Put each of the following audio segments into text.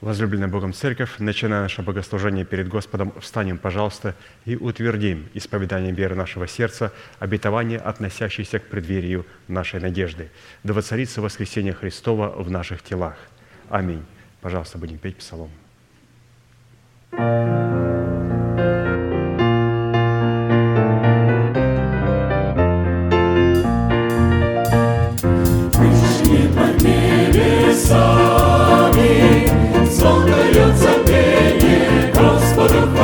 Возлюбленная Богом Церковь, начиная наше богослужение перед Господом, встанем, пожалуйста, и утвердим исповеданием веры нашего сердца обетование, относящееся к преддверию нашей надежды. Да воцарится воскресение Христова в наших телах. Аминь. Пожалуйста, будем петь псалом. Пришли Господу хваление,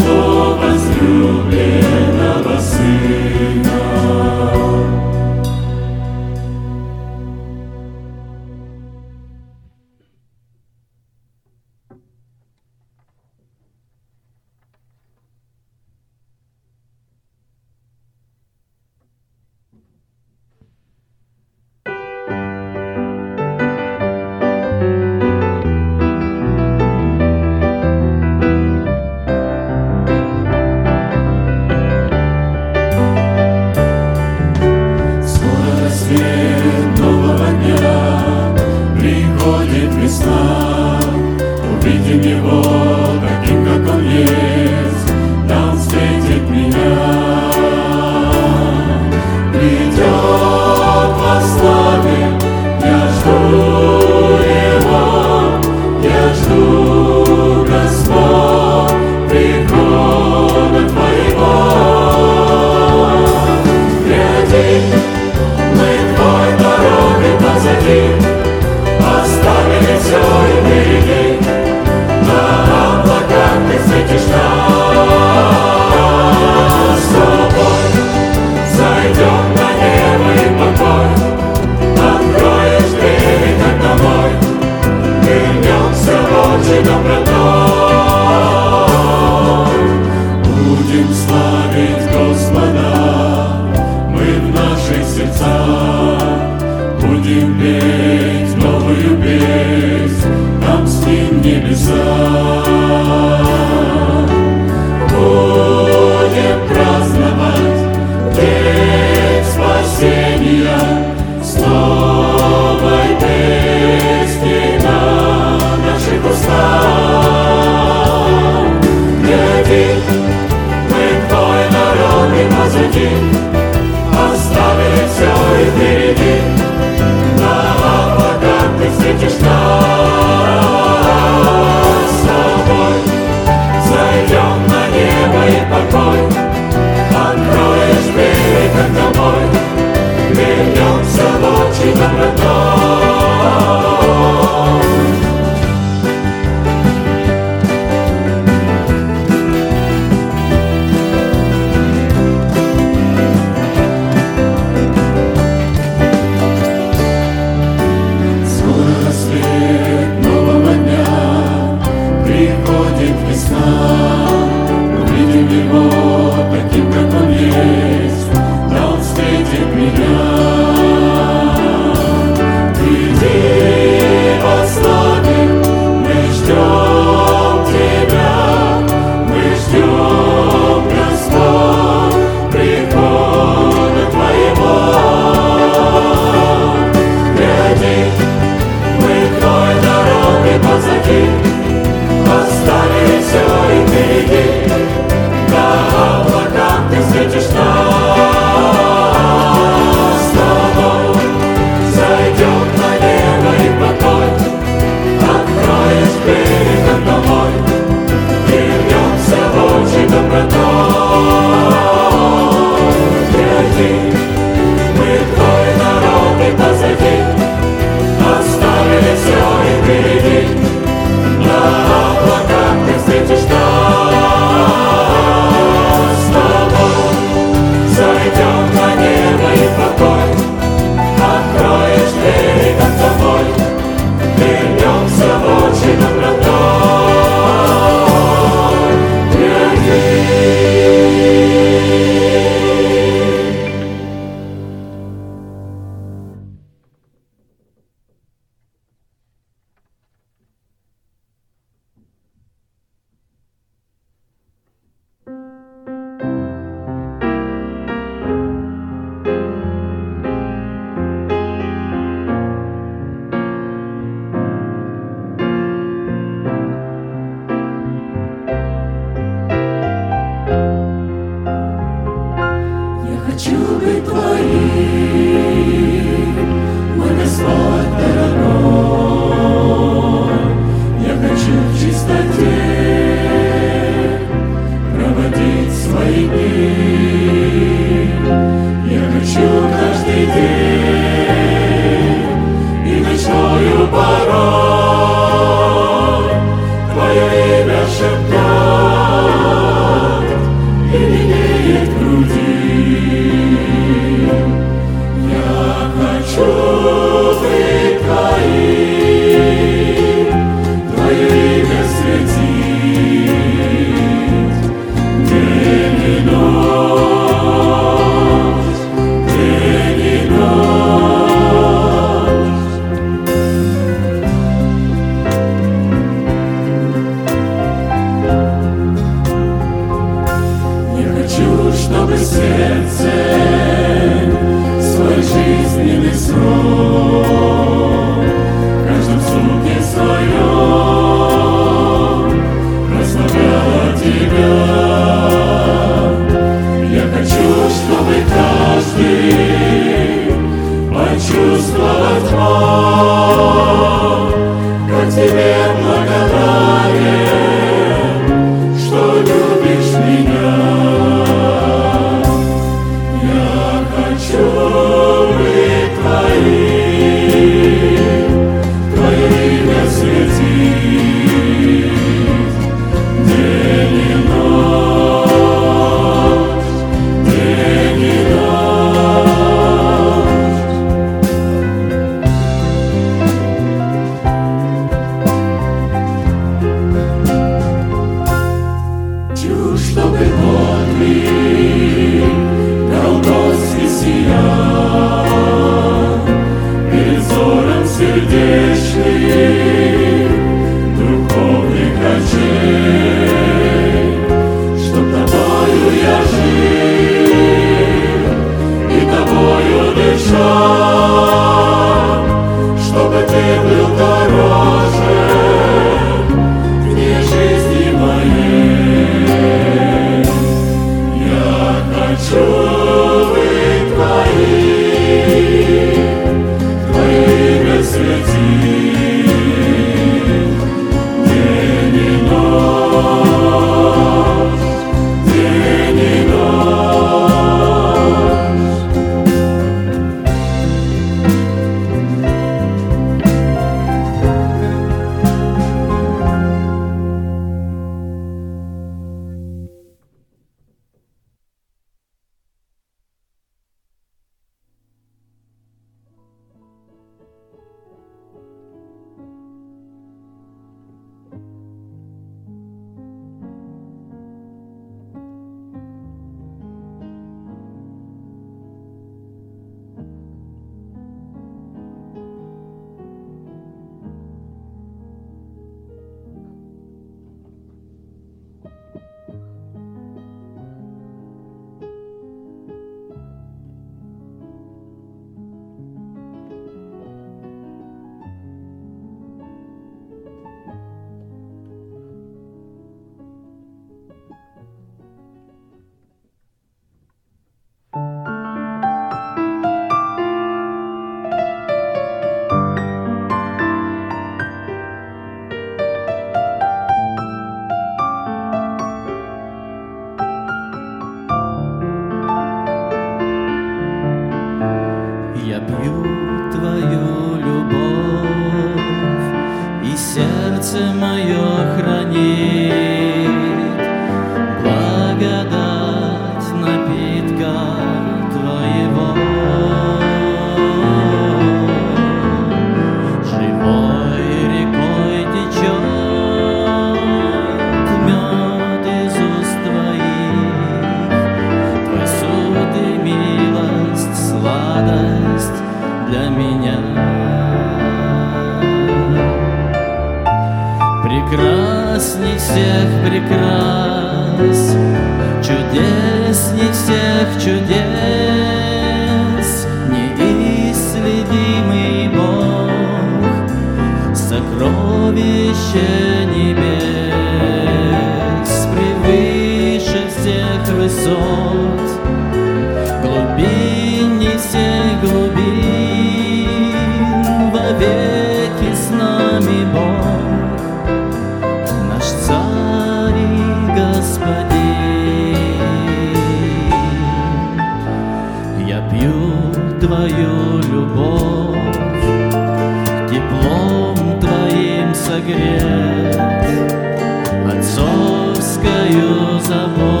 отцовскою заботой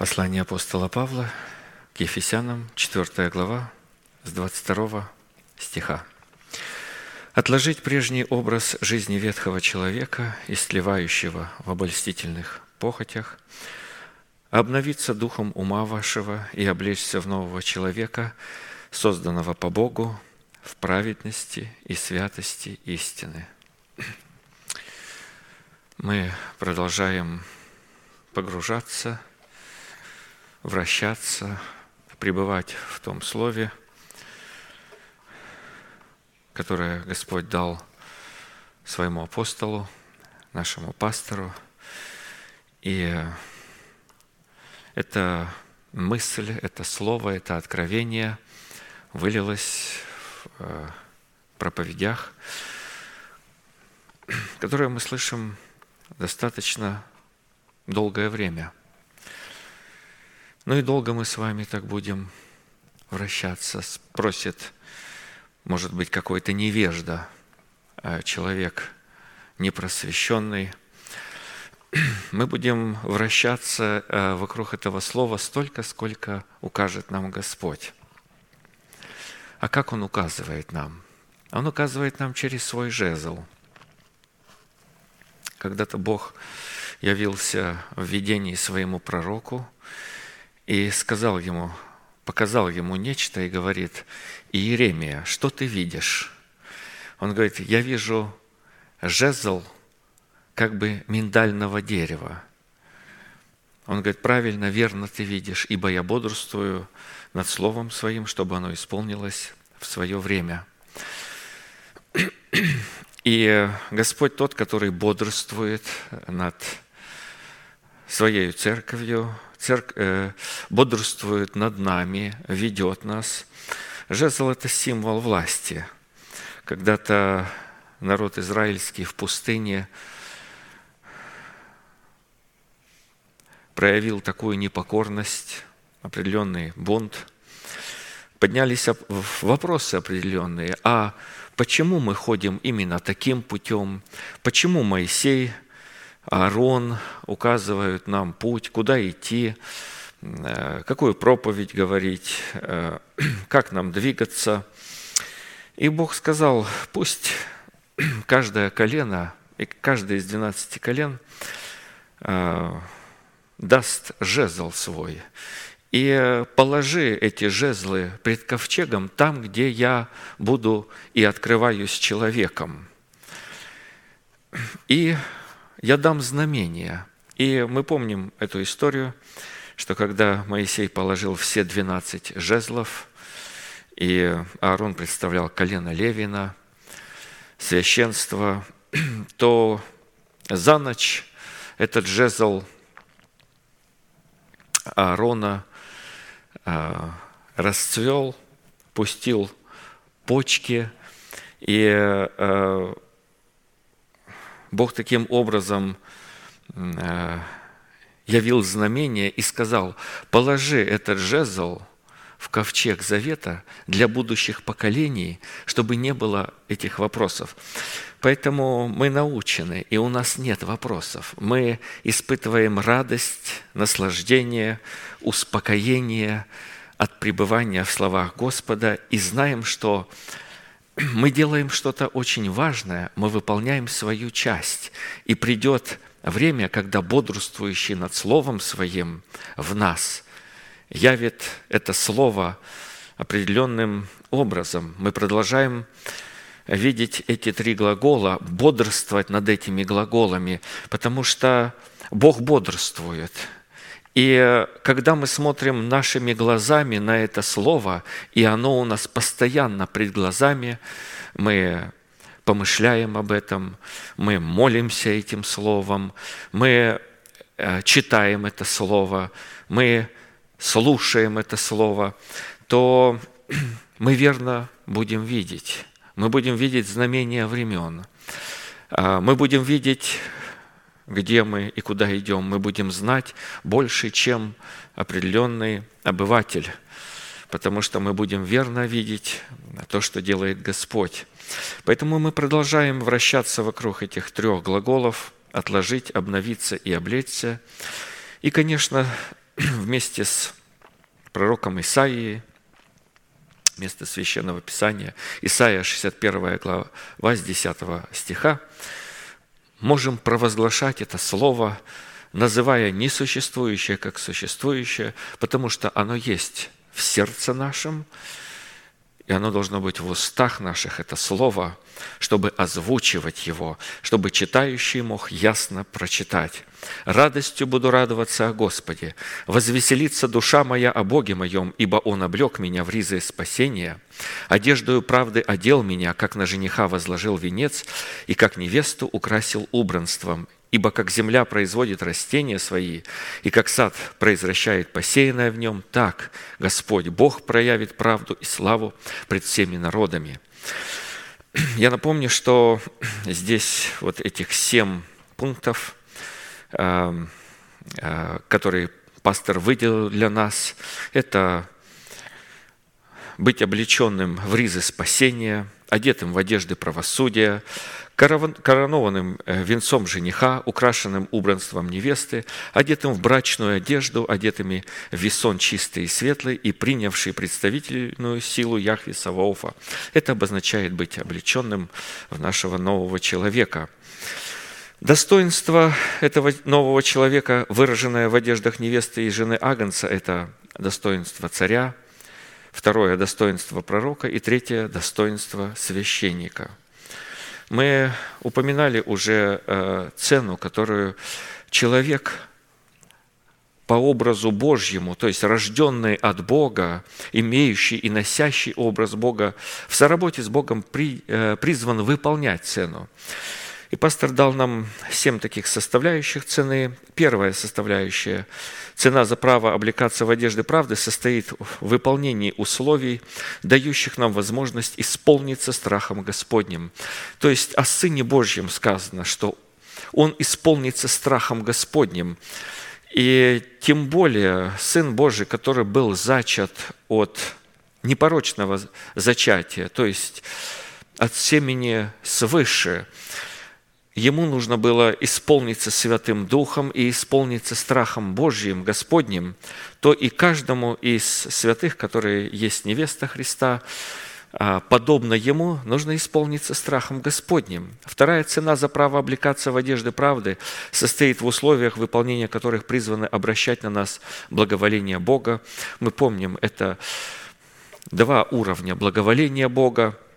Послание апостола Павла к Ефесянам, 4 глава, с 22 стиха. «Отложить прежний образ жизни ветхого человека, истлевающего в обольстительных похотях, обновиться духом ума вашего и облечься в нового человека, созданного по Богу в праведности и святости истины». Мы продолжаем погружаться вращаться, пребывать в том слове, которое Господь дал своему апостолу, нашему пастору. И эта мысль, это слово, это откровение вылилось в э, проповедях, которые мы слышим достаточно долгое время – ну и долго мы с вами так будем вращаться. Спросит, может быть, какой-то невежда, а человек непросвещенный. Мы будем вращаться э, вокруг этого слова столько, сколько укажет нам Господь. А как Он указывает нам? Он указывает нам через свой жезл. Когда-то Бог явился в видении своему пророку – и сказал ему, показал ему нечто и говорит, Иеремия, что ты видишь? Он говорит, я вижу жезл как бы миндального дерева. Он говорит, правильно, верно ты видишь, ибо я бодрствую над Словом Своим, чтобы оно исполнилось в свое время. И Господь тот, который бодрствует над своей церковью, церк... э, бодрствует над нами, ведет нас. Жезл – это символ власти. Когда-то народ израильский в пустыне проявил такую непокорность, определенный бунт, поднялись вопросы определенные, а почему мы ходим именно таким путем, почему Моисей – Аарон указывают нам путь, куда идти, э, какую проповедь говорить, э, как нам двигаться. И Бог сказал, пусть каждое колено, и каждое из двенадцати колен э, даст жезл свой. И положи эти жезлы пред ковчегом там, где я буду и открываюсь человеком. И я дам знамение. И мы помним эту историю, что когда Моисей положил все 12 жезлов, и Аарон представлял колено Левина, священство, то за ночь этот жезл Аарона а, расцвел, пустил почки, и а, Бог таким образом э, явил знамение и сказал, положи этот жезл в ковчег завета для будущих поколений, чтобы не было этих вопросов. Поэтому мы научены, и у нас нет вопросов. Мы испытываем радость, наслаждение, успокоение от пребывания в словах Господа и знаем, что мы делаем что-то очень важное, мы выполняем свою часть, и придет время, когда бодрствующий над Словом Своим в нас явит это Слово определенным образом. Мы продолжаем видеть эти три глагола, бодрствовать над этими глаголами, потому что Бог бодрствует – и когда мы смотрим нашими глазами на это слово, и оно у нас постоянно пред глазами, мы помышляем об этом, мы молимся этим словом, мы э, читаем это слово, мы слушаем это слово, то мы верно будем видеть. Мы будем видеть знамения времен. А, мы будем видеть где мы и куда идем, мы будем знать больше, чем определенный обыватель, потому что мы будем верно видеть то, что делает Господь. Поэтому мы продолжаем вращаться вокруг этих трех глаголов «отложить», «обновиться» и «облечься». И, конечно, вместе с пророком Исаией, место Священного Писания, Исаия 61 глава с 10 стиха, можем провозглашать это слово, называя несуществующее как существующее, потому что оно есть в сердце нашем, и оно должно быть в устах наших, это слово, чтобы озвучивать его, чтобы читающий мог ясно прочитать. «Радостью буду радоваться о Господе, возвеселится душа моя о Боге моем, ибо Он облег меня в ризы спасения, одеждою правды одел меня, как на жениха возложил венец, и как невесту украсил убранством, Ибо как земля производит растения свои, и как сад произвращает посеянное в нем, так Господь Бог проявит правду и славу пред всеми народами. Я напомню, что здесь вот этих семь пунктов, эм, э, которые пастор выделил для нас, это быть облеченным в ризы спасения, одетым в одежды правосудия, коронованным э, венцом жениха, украшенным убранством невесты, одетым в брачную одежду, одетыми в весон чистый и светлый и принявший представительную силу Яхве Саваофа. Это обозначает быть облеченным в нашего нового человека. Достоинство этого нового человека, выраженное в одеждах невесты и жены Агнца, это достоинство царя, второе – достоинство пророка, и третье – достоинство священника. Мы упоминали уже э, цену, которую человек по образу Божьему, то есть рожденный от Бога, имеющий и носящий образ Бога, в соработе с Богом э, призван выполнять цену. И пастор дал нам семь таких составляющих цены. Первая составляющая – цена за право облекаться в одежды правды состоит в выполнении условий, дающих нам возможность исполниться страхом Господним. То есть о Сыне Божьем сказано, что Он исполнится страхом Господним. И тем более Сын Божий, который был зачат от непорочного зачатия, то есть от семени свыше – ему нужно было исполниться Святым Духом и исполниться страхом Божьим, Господним, то и каждому из святых, которые есть невеста Христа, а, подобно ему, нужно исполниться страхом Господним. Вторая цена за право облекаться в одежды правды состоит в условиях, выполнения которых призваны обращать на нас благоволение Бога. Мы помним, это два уровня благоволения Бога –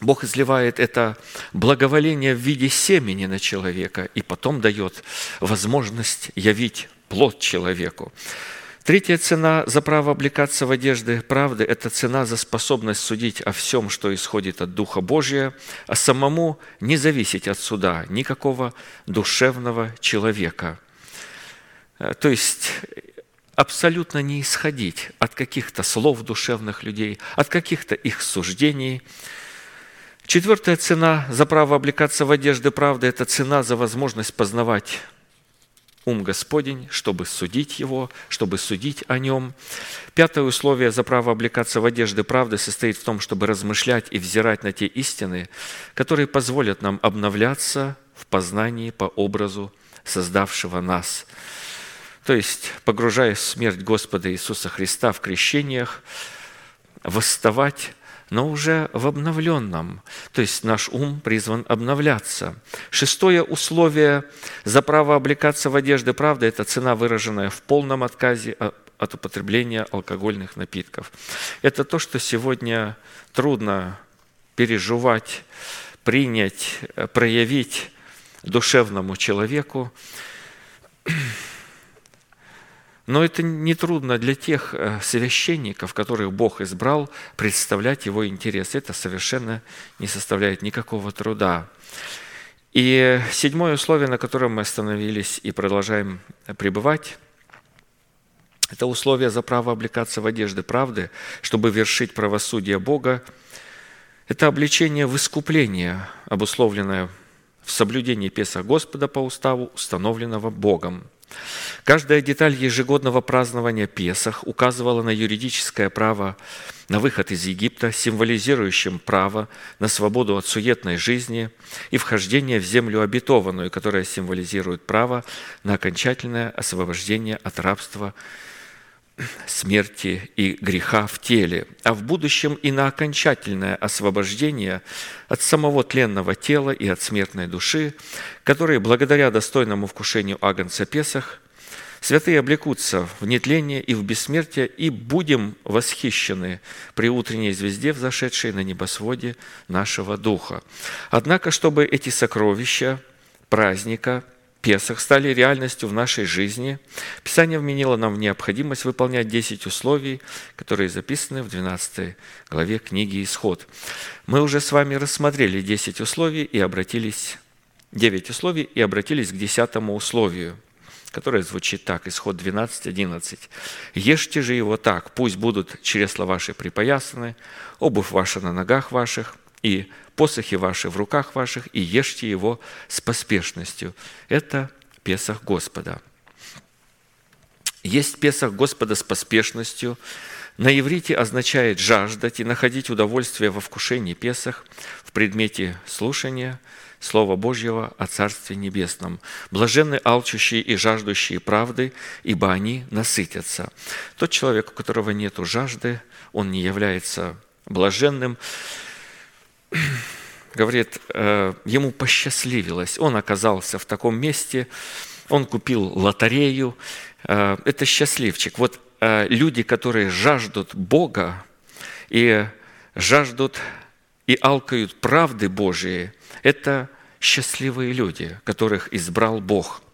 Бог изливает это благоволение в виде семени на человека и потом дает возможность явить плод человеку. Третья цена за право облекаться в одежды правды – это цена за способность судить о всем, что исходит от Духа Божия, а самому не зависеть от суда никакого душевного человека. Э, то есть абсолютно не исходить от каких-то слов душевных людей, от каких-то их суждений – Четвертая цена за право облекаться в одежды правды – это цена за возможность познавать ум Господень, чтобы судить его, чтобы судить о нем. Пятое условие за право облекаться в одежды правды состоит в том, чтобы размышлять и взирать на те истины, которые позволят нам обновляться в познании по образу создавшего нас. То есть, погружаясь в смерть Господа Иисуса Христа в крещениях, восставать но уже в обновленном. То есть наш ум призван обновляться. Шестое условие за право облекаться в одежды правды – это цена, выраженная в полном отказе от употребления алкогольных напитков. Это то, что сегодня трудно переживать, принять, проявить душевному человеку. Но это не трудно для тех э, священников, которых Бог избрал, представлять его интересы. Это совершенно не составляет никакого труда. И седьмое условие, на котором мы остановились и продолжаем пребывать, это условие за право облекаться в одежды правды, чтобы вершить правосудие Бога. Это обличение в искупление, обусловленное в соблюдении Песа Господа по уставу, установленного Богом – Каждая деталь ежегодного празднования Песах указывала на юридическое право на выход из Египта, символизирующим право на свободу от суетной жизни и вхождение в землю обетованную, которая символизирует право на окончательное освобождение от рабства смерти и греха в теле, а в будущем и на окончательное освобождение от самого тленного тела и от смертной души, которые благодаря достойному вкушению Агнца Песах святые облекутся в нетление и в бессмертие, и будем восхищены при утренней звезде, взошедшей на небосводе нашего Духа. Однако, чтобы эти сокровища праздника – Песах стали реальностью в нашей жизни, Писание вменило нам необходимость выполнять 10 условий, которые записаны в 12 главе книги «Исход». Мы уже с вами рассмотрели 10 условий и обратились, 9 условий и обратились к 10 условию, которое звучит так, Исход 12, 11. «Ешьте же его так, пусть будут чресла ваши припоясаны, обувь ваша на ногах ваших, и посохи ваши в руках ваших, и ешьте его с поспешностью. Это Песах Господа. Есть Песах Господа с поспешностью. На иврите означает жаждать и находить удовольствие во вкушении Песах в предмете слушания Слова Божьего о Царстве Небесном. Блаженны алчущие и жаждущие правды, ибо они насытятся. Тот человек, у которого нет жажды, он не является блаженным говорит, э, ему посчастливилось. Он оказался в таком месте, он купил лотерею, э, это счастливчик. Вот э, люди, которые жаждут Бога и жаждут и алкают правды Божией, это счастливые люди, которых избрал Бог –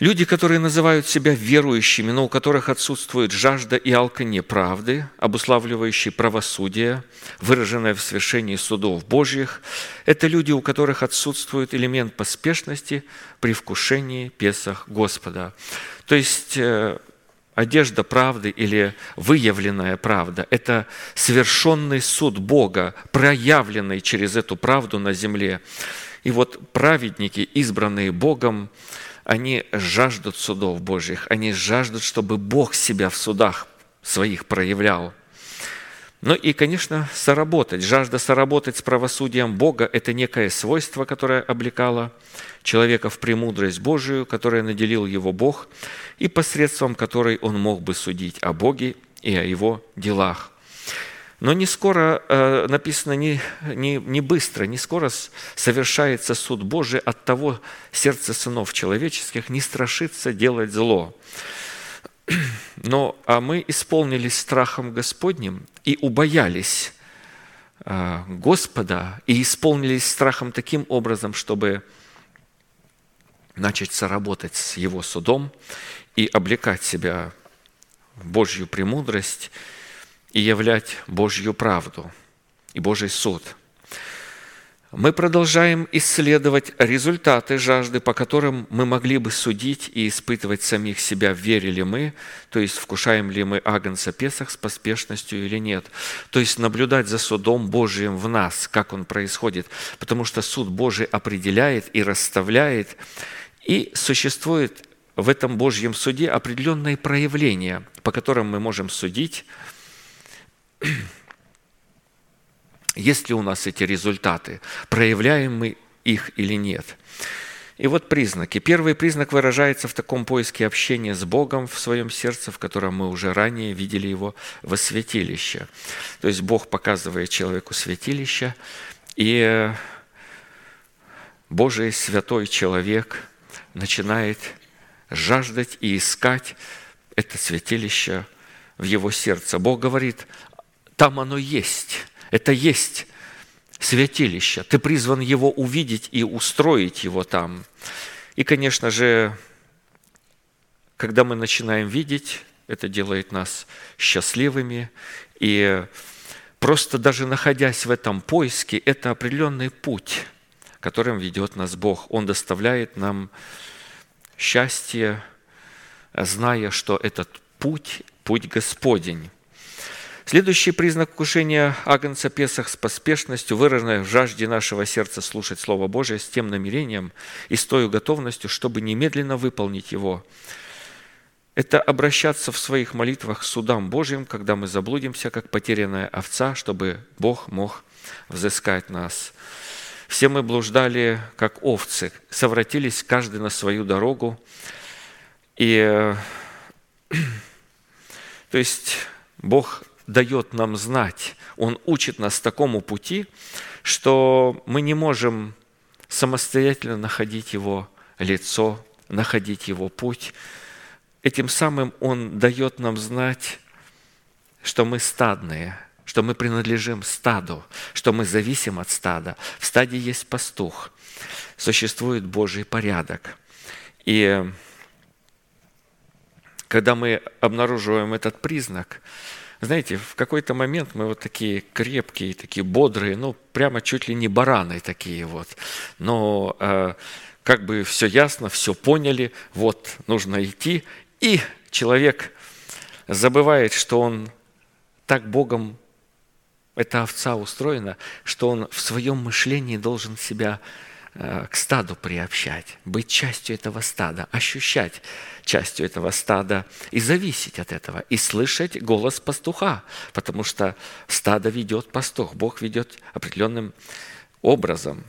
Люди, которые называют себя верующими, но у которых отсутствует жажда и алканье правды, обуславливающие правосудие, выраженное в свершении судов Божьих, это люди, у которых отсутствует элемент поспешности при вкушении Песах Господа. То есть э, одежда правды или выявленная правда – это совершенный суд Бога, проявленный через эту правду на земле. И вот праведники, избранные Богом, они жаждут судов Божьих, они жаждут, чтобы Бог себя в судах своих проявлял. Ну и, конечно, соработать. Жажда соработать с правосудием Бога – это некое свойство, которое облекало человека в премудрость Божию, которое наделил его Бог, и посредством которой он мог бы судить о Боге и о его делах. Но не скоро, э, написано, не, не, не быстро, не скоро совершается суд Божий от того сердца сынов человеческих, не страшится делать зло. Но а мы исполнились страхом Господним и убоялись э, Господа и исполнились страхом таким образом, чтобы начать соработать с Его судом и облекать себя в Божью премудрость – и являть Божью правду и Божий суд. Мы продолжаем исследовать результаты жажды, по которым мы могли бы судить и испытывать самих себя, верили мы, то есть вкушаем ли мы Агнца Песах с поспешностью или нет. То есть наблюдать за судом Божиим в нас, как он происходит, потому что суд Божий определяет и расставляет, и существует в этом Божьем суде определенные проявления, по которым мы можем судить – есть ли у нас эти результаты, проявляем мы их или нет. И вот признаки. Первый признак выражается в таком поиске общения с Богом в своем сердце, в котором мы уже ранее видели его во святилище. То есть Бог показывает человеку святилище, и Божий святой человек начинает жаждать и искать это святилище в его сердце. Бог говорит, там оно есть. Это есть святилище. Ты призван его увидеть и устроить его там. И, конечно же, когда мы начинаем видеть, это делает нас счастливыми. И просто даже находясь в этом поиске, это определенный путь, которым ведет нас Бог. Он доставляет нам счастье, зная, что этот путь – путь Господень. Следующий признак вкушения Агнца Песах с поспешностью, выраженной в жажде нашего сердца слушать Слово Божие с тем намерением и с той готовностью, чтобы немедленно выполнить его. Это обращаться в своих молитвах к судам Божьим, когда мы заблудимся, как потерянная овца, чтобы Бог мог взыскать нас. Все мы блуждали, как овцы, совратились каждый на свою дорогу. И то есть Бог дает нам знать, Он учит нас такому пути, что мы не можем самостоятельно находить Его лицо, находить Его путь. Этим самым Он дает нам знать, что мы стадные, что мы принадлежим стаду, что мы зависим от стада. В стаде есть пастух, существует Божий порядок. И когда мы обнаруживаем этот признак – знаете, в какой-то момент мы вот такие крепкие, такие бодрые, ну, прямо чуть ли не бараны такие вот. Но э, как бы все ясно, все поняли, вот нужно идти. И человек забывает, что он так Богом, эта овца устроена, что он в своем мышлении должен себя к стаду приобщать, быть частью этого стада, ощущать частью этого стада и зависеть от этого, и слышать голос пастуха, потому что стадо ведет пастух, Бог ведет определенным образом.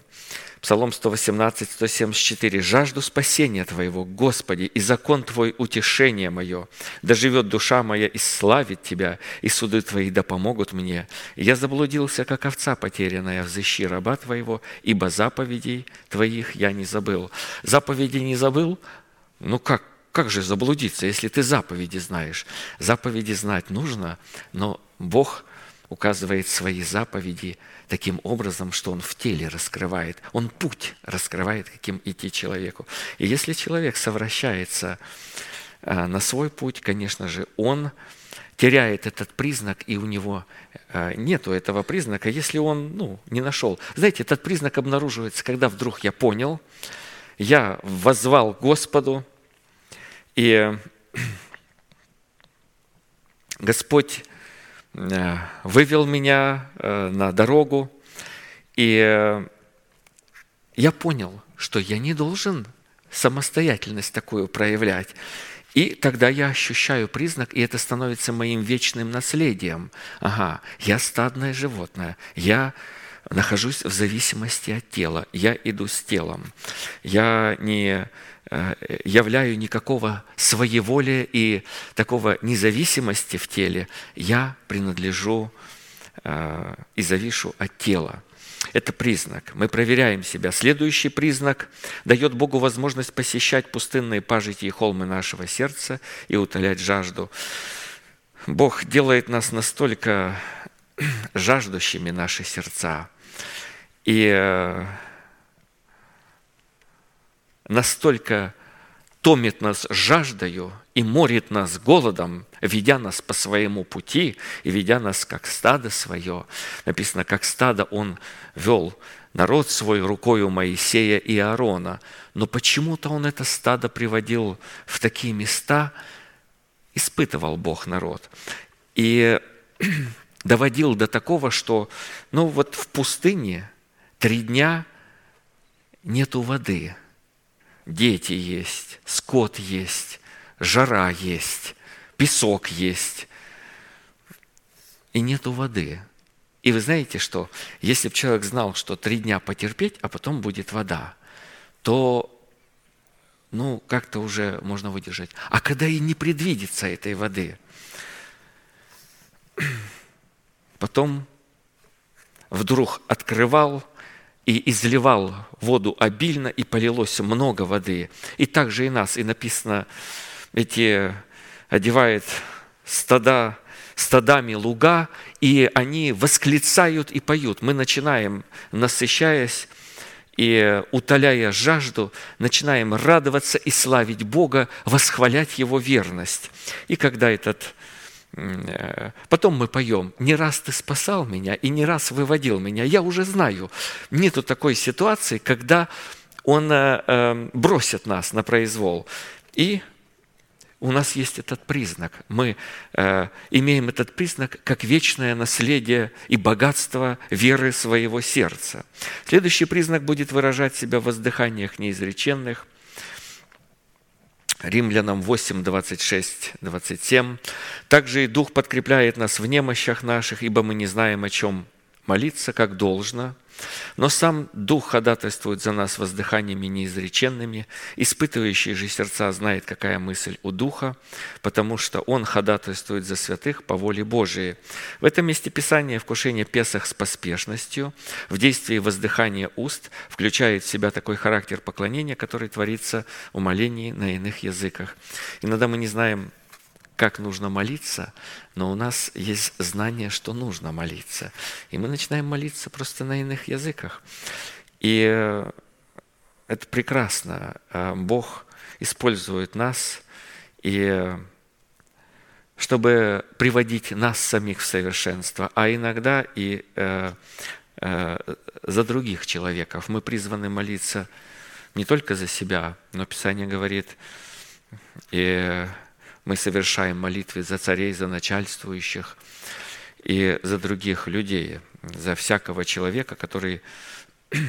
Псалом 118, 174. «Жажду спасения Твоего, Господи, и закон Твой – утешение мое. Да живет душа моя и славит Тебя, и суды Твои да помогут мне. Я заблудился, как овца потерянная, взыщи раба Твоего, ибо заповедей Твоих я не забыл». Заповеди не забыл? Ну как? как же заблудиться, если ты заповеди знаешь? Заповеди знать нужно, но Бог указывает свои заповеди таким образом, что Он в теле раскрывает, Он путь раскрывает, каким идти человеку. И если человек совращается а, на свой путь, конечно же, он теряет этот признак, и у него а, нету этого признака, если он ну, не нашел. Знаете, этот признак обнаруживается, когда вдруг я понял, я возвал Господу, и Господь э, вывел меня э, на дорогу, и э, я понял, что я не должен самостоятельность такую проявлять. И тогда я ощущаю признак, и это становится моим вечным наследием. Ага, я стадное животное, я нахожусь в зависимости от тела, я иду с телом. Я не э, являю никакого своеволия и такого независимости в теле, я принадлежу э, и завишу от тела. Это признак. Мы проверяем себя. Следующий признак дает Богу возможность посещать пустынные пажити и холмы нашего сердца и утолять жажду. Бог делает нас настолько жаждущими наши сердца. И э, настолько томит нас жаждою и морит нас голодом, ведя нас по своему пути и ведя нас как стадо свое. Написано, как стадо он вел народ свой рукою Моисея и Аарона. Но почему-то он это стадо приводил в такие места, испытывал Бог народ. И доводил до такого, что ну вот в пустыне три дня нету воды – дети есть, скот есть, жара есть, песок есть, и нету воды. И вы знаете, что если бы человек знал, что три дня потерпеть, а потом будет вода, то ну, как-то уже можно выдержать. А когда и не предвидится этой воды, потом вдруг открывал и изливал воду обильно, и полилось много воды. И также и нас, и написано, эти одевает стада, стадами луга, и они восклицают и поют. Мы начинаем, насыщаясь и утоляя жажду, начинаем радоваться и славить Бога, восхвалять Его верность. И когда этот потом мы поем, не раз ты спасал меня и не раз выводил меня. Я уже знаю, нету такой ситуации, когда он э, эм, бросит нас на произвол. И у нас есть этот признак. Мы э, имеем этот признак как вечное наследие и богатство веры своего сердца. Следующий признак будет выражать себя в воздыханиях неизреченных, Римлянам 8, 26, 27. «Также и Дух подкрепляет нас в немощах наших, ибо мы не знаем, о чем молиться, как должно, но сам Дух ходатайствует за нас воздыханиями неизреченными, испытывающий же сердца знает, какая мысль у Духа, потому что Он ходатайствует за святых по воле Божией. В этом месте Писания вкушение Песах с поспешностью, в действии воздыхания уст включает в себя такой характер поклонения, который творится в молении на иных языках. Иногда мы не знаем, как нужно молиться, но у нас есть знание, что нужно молиться. И мы начинаем молиться просто на иных языках. И э, это прекрасно. Э, Бог использует нас, и э, чтобы приводить нас самих в совершенство, а иногда и за других человеков. Мы призваны молиться не только за себя, но Писание говорит, и мы совершаем молитвы за царей, за начальствующих и за других людей, за всякого человека, который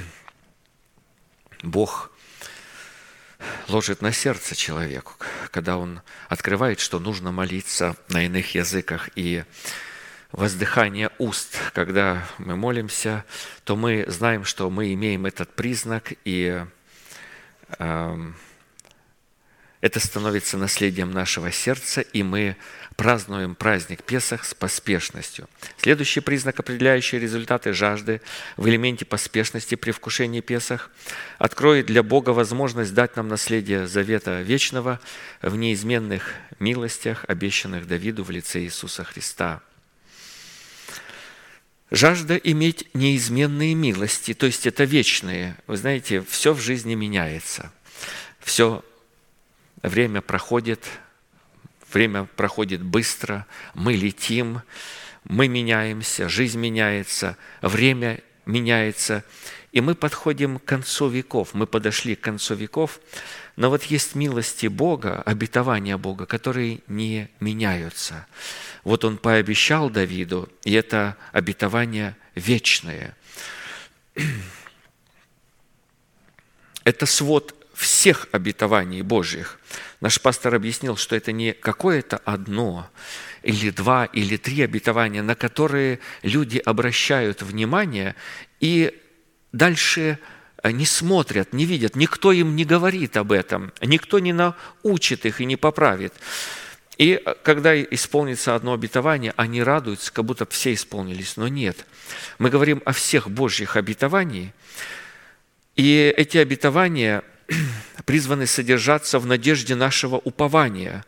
Бог ложит на сердце человеку, когда он открывает, что нужно молиться на иных языках и воздыхание уст. Когда мы молимся, то мы знаем, что мы имеем этот признак, и э, это становится наследием нашего сердца, и мы празднуем праздник Песах с поспешностью. Следующий признак, определяющий результаты жажды в элементе поспешности при вкушении Песах, откроет для Бога возможность дать нам наследие завета вечного в неизменных милостях, обещанных Давиду в лице Иисуса Христа. Жажда иметь неизменные милости, то есть это вечные. Вы знаете, все в жизни меняется. Все время проходит, время проходит быстро, мы летим, мы меняемся, жизнь меняется, время меняется, и мы подходим к концу веков, мы подошли к концу веков, но вот есть милости Бога, обетования Бога, которые не меняются. Вот Он пообещал Давиду, и это обетование вечное. Это свод всех обетований Божьих. Наш пастор объяснил, что это не какое-то одно или два или три обетования, на которые люди обращают внимание и дальше не смотрят, не видят, никто им не говорит об этом, никто не научит их и не поправит. И когда исполнится одно обетование, они радуются, как будто все исполнились, но нет. Мы говорим о всех Божьих обетованиях, и эти обетования – призваны содержаться в надежде нашего упования,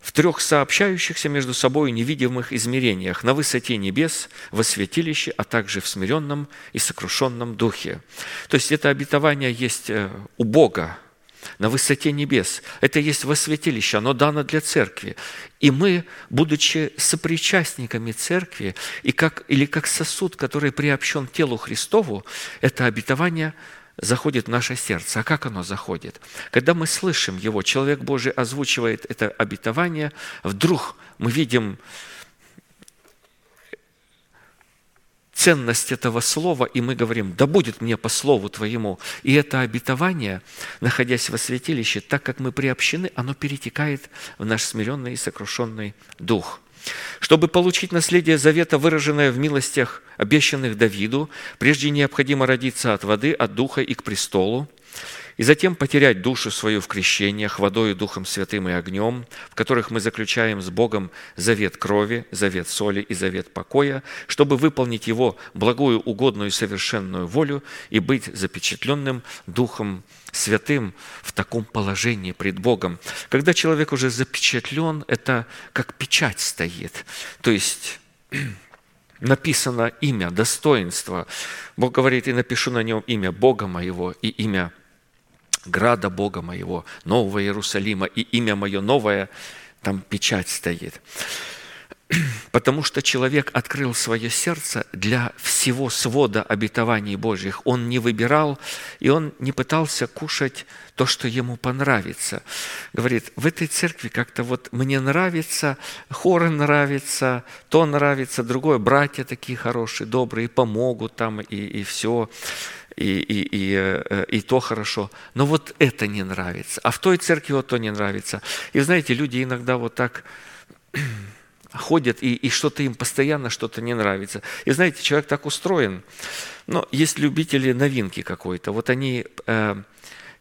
в трех сообщающихся между собой невидимых измерениях, на высоте небес, во святилище, а также в смиренном и сокрушенном духе. То есть это обетование есть э, у Бога, на высоте небес. Это есть во святилище, оно дано для церкви. И мы, будучи сопричастниками церкви, и как, или как сосуд, который приобщен телу Христову, это обетование – заходит в наше сердце. А как оно заходит? Когда мы слышим его, человек Божий озвучивает это обетование, вдруг мы видим ценность этого слова, и мы говорим, да будет мне по слову Твоему. И это обетование, находясь во святилище, так как мы приобщены, оно перетекает в наш смиренный и сокрушенный дух – чтобы получить наследие завета, выраженное в милостях, обещанных Давиду, прежде необходимо родиться от воды, от духа и к престолу, и затем потерять душу свою в крещениях, водою, Духом Святым и огнем, в которых мы заключаем с Богом завет крови, завет соли и завет покоя, чтобы выполнить Его благую, угодную и совершенную волю и быть запечатленным Духом Святым в таком положении пред Богом. Когда человек уже запечатлен, это как печать стоит. То есть написано имя, достоинство. Бог говорит, и напишу на нем имя Бога моего и имя града Бога моего, Нового Иерусалима, и имя мое новое, там печать стоит. Потому что человек открыл свое сердце для всего свода обетований Божьих. Он не выбирал, и он не пытался кушать то, что ему понравится. Говорит, в этой церкви как-то вот мне нравится, хоры нравится, то нравится, другое, братья такие хорошие, добрые, помогут там и, и все и, и, и, э, и то хорошо. Но вот это не нравится. А в той церкви вот то не нравится. И знаете, люди иногда вот так ходят, и, и что-то им постоянно что-то не нравится. И знаете, человек так устроен. Но есть любители новинки какой-то. Вот они э,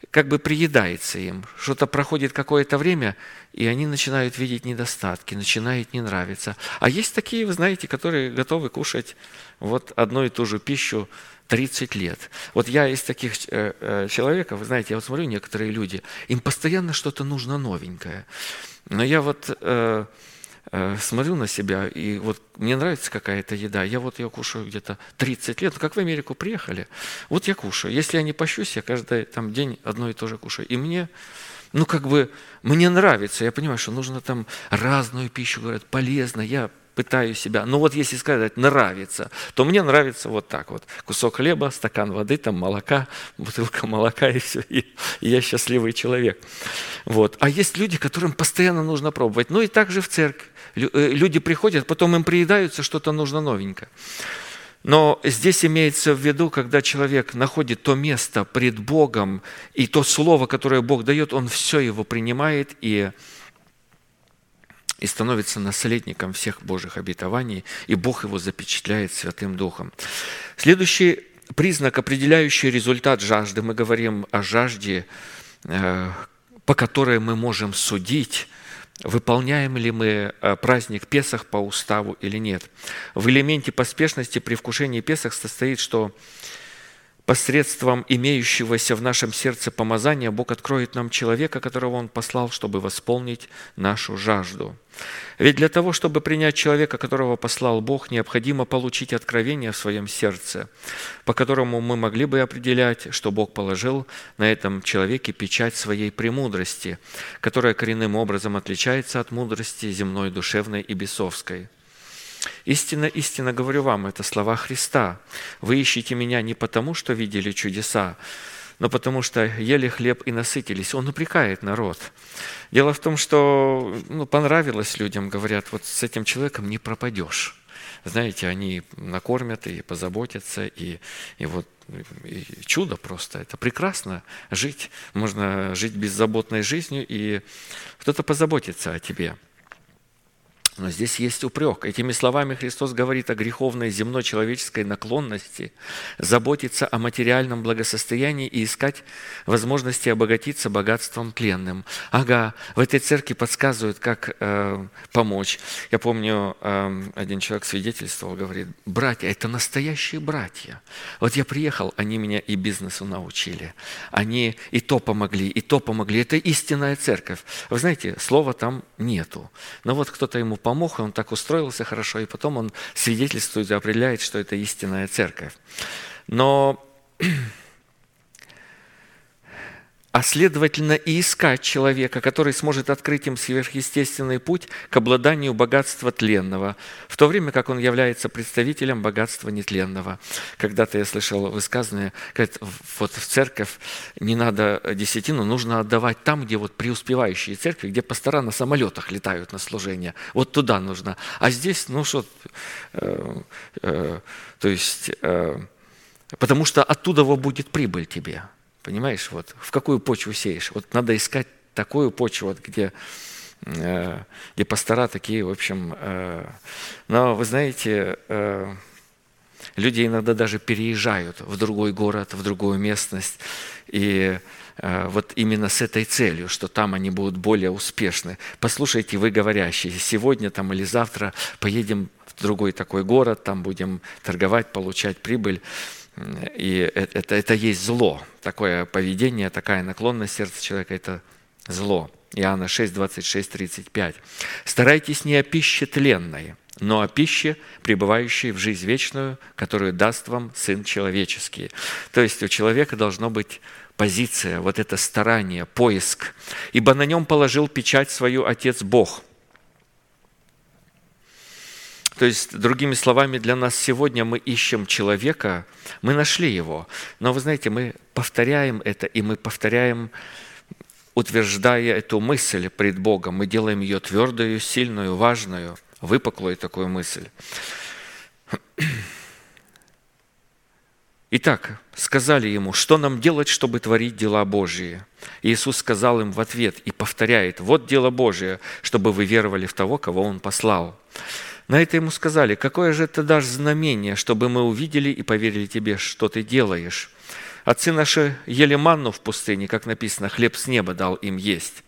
как бы приедается им. Что-то проходит какое-то время, и они начинают видеть недостатки, начинает не нравиться. А есть такие, вы знаете, которые готовы кушать вот одну и ту же пищу 30 лет. Вот я из таких э, э, человеков, вы знаете, я вот смотрю, некоторые люди, им постоянно что-то нужно новенькое. Но я вот э, э, смотрю на себя, и вот мне нравится какая-то еда, я вот ее кушаю где-то 30 лет. Ну, как в Америку приехали, вот я кушаю. Если я не пощусь, я каждый там, день одно и то же кушаю. И мне ну, как бы, мне нравится, я понимаю, что нужно там разную пищу, говорят, полезно, я пытаю себя. Но вот если сказать нравится, то мне нравится вот так вот. Кусок хлеба, стакан воды, там молока, бутылка молока и все. И, и я счастливый человек. Вот. А есть люди, которым постоянно нужно пробовать. Ну и также в церковь. Э, люди приходят, потом им приедаются, что-то нужно новенькое. Но здесь имеется в виду, когда человек находит то место пред Богом, и то слово, которое Бог дает, он все его принимает и и становится наследником всех Божьих обетований, и Бог его запечатляет Святым Духом. Следующий признак, определяющий результат жажды, мы говорим о жажде, э, по которой мы можем судить, выполняем ли мы э, праздник Песах по уставу или нет. В элементе поспешности при вкушении Песах состоит, что посредством имеющегося в нашем сердце помазания Бог откроет нам человека, которого Он послал, чтобы восполнить нашу жажду. Ведь для того, чтобы принять человека, которого послал Бог, необходимо получить откровение в своем сердце, по которому мы могли бы определять, что Бог положил на этом человеке печать своей премудрости, которая коренным образом отличается от мудрости земной, душевной и бесовской – Истинно, истинно говорю вам, это слова Христа. Вы ищете меня не потому, что видели чудеса, но потому что ели хлеб и насытились. Он упрекает народ. Дело в том, что ну, понравилось людям, говорят, вот с этим человеком не пропадешь. Знаете, они накормят и позаботятся, и, и вот и чудо просто. Это прекрасно жить. Можно жить беззаботной жизнью, и кто-то позаботится о тебе. Но здесь есть упрек. Этими словами Христос говорит о греховной земной человеческой наклонности заботиться о материальном благосостоянии и искать возможности обогатиться богатством тленным. Ага, в этой церкви подсказывают, как э, помочь. Я помню, э, один человек свидетельствовал, говорит, братья, это настоящие братья. Вот я приехал, они меня и бизнесу научили. Они и то помогли, и то помогли. Это истинная церковь. Вы знаете, слова там нету. Но вот кто-то ему помог, и он так устроился хорошо, и потом он свидетельствует и определяет, что это истинная церковь. Но а следовательно и искать человека, который сможет открыть им сверхъестественный путь к обладанию богатства тленного, в то время как он является представителем богатства нетленного. Когда-то я слышал высказанное, говорит, вот в церковь не надо десятину, нужно отдавать там, где вот преуспевающие церкви, где пастора на самолетах летают на служение. Вот туда нужно. А здесь, ну что, э, э, то есть, э, потому что оттуда будет прибыль тебе. Понимаешь, вот в какую почву сеешь. Вот надо искать такую почву, вот, где, э, где пастора такие, в общем. Э, но вы знаете, э, люди иногда даже переезжают в другой город, в другую местность. И вот именно с этой целью, что там они будут более успешны. Послушайте, вы говорящие, сегодня там или завтра поедем в другой такой город, там будем торговать, получать прибыль. И это, это, это есть зло. Такое поведение, такая наклонность сердца человека – это зло. Иоанна 6, 26, 35. «Старайтесь не о пище тленной, но о пище, пребывающей в жизнь вечную, которую даст вам Сын Человеческий». То есть у человека должно быть позиция, вот это старание, поиск. «Ибо на нем положил печать свою Отец Бог». То есть, другими словами, для нас сегодня мы ищем человека, мы нашли его. Но вы знаете, мы повторяем это, и мы повторяем, утверждая эту мысль пред Богом. Мы делаем ее твердую, сильную, важную, выпуклую такую мысль. Итак, сказали ему, что нам делать, чтобы творить дела Божьи? Иисус сказал им в ответ и повторяет, вот дело Божие, чтобы вы веровали в того, кого Он послал. На это ему сказали, какое же ты дашь знамение, чтобы мы увидели и поверили тебе, что ты делаешь? Отцы наши ели манну в пустыне, как написано, хлеб с неба дал им есть.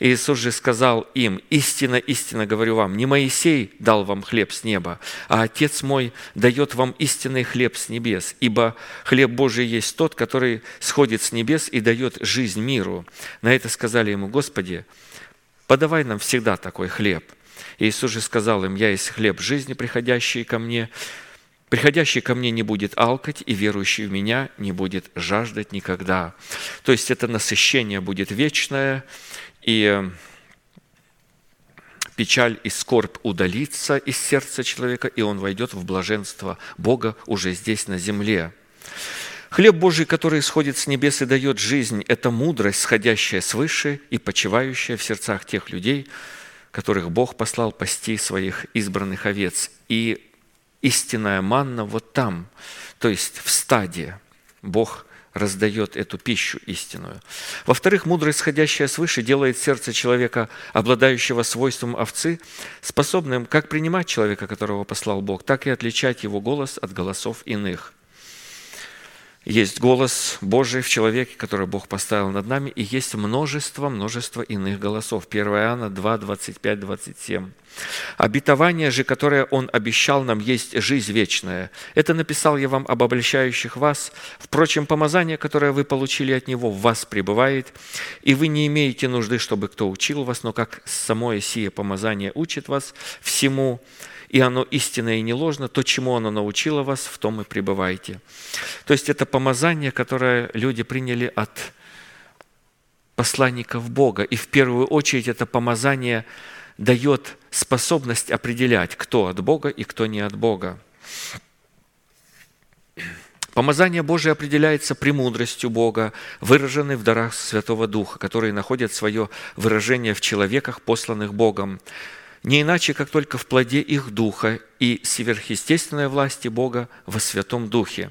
И Иисус же сказал им, истинно, истинно говорю вам, не Моисей дал вам хлеб с неба, а Отец мой дает вам истинный хлеб с небес, ибо хлеб Божий есть тот, который сходит с небес и дает жизнь миру. На это сказали ему, Господи, подавай нам всегда такой хлеб – Иисус же сказал им, «Я есть хлеб жизни, приходящий ко мне. Приходящий ко мне не будет алкать, и верующий в меня не будет жаждать никогда». То есть это насыщение будет вечное, и печаль и скорбь удалится из сердца человека, и он войдет в блаженство Бога уже здесь, на земле. Хлеб Божий, который исходит с небес и дает жизнь, это мудрость, сходящая свыше и почивающая в сердцах тех людей, которых Бог послал пасти своих избранных овец. И истинная манна вот там, то есть в стаде Бог раздает эту пищу истинную. Во-вторых, мудрость, сходящая свыше, делает сердце человека, обладающего свойством овцы, способным как принимать человека, которого послал Бог, так и отличать его голос от голосов иных. Есть голос Божий в человеке, который Бог поставил над нами, и есть множество, множество иных голосов. 1 Иоанна 2, 25, 27. Обетование же, которое Он обещал нам, есть жизнь вечная. Это написал я вам об обличающих вас. Впрочем, помазание, которое вы получили от Него, в вас пребывает, и вы не имеете нужды, чтобы кто учил вас, но как самое сие помазание учит вас всему, и оно истинное и не ложно, то, чему оно научило вас, в том и пребывайте. То есть это помазание, которое люди приняли от посланников Бога. И в первую очередь это помазание дает способность определять, кто от Бога и кто не от Бога. Помазание Божие определяется премудростью Бога, выраженной в дарах Святого Духа, которые находят свое выражение в человеках, посланных Богом не иначе, как только в плоде их духа и сверхъестественной власти Бога во Святом Духе.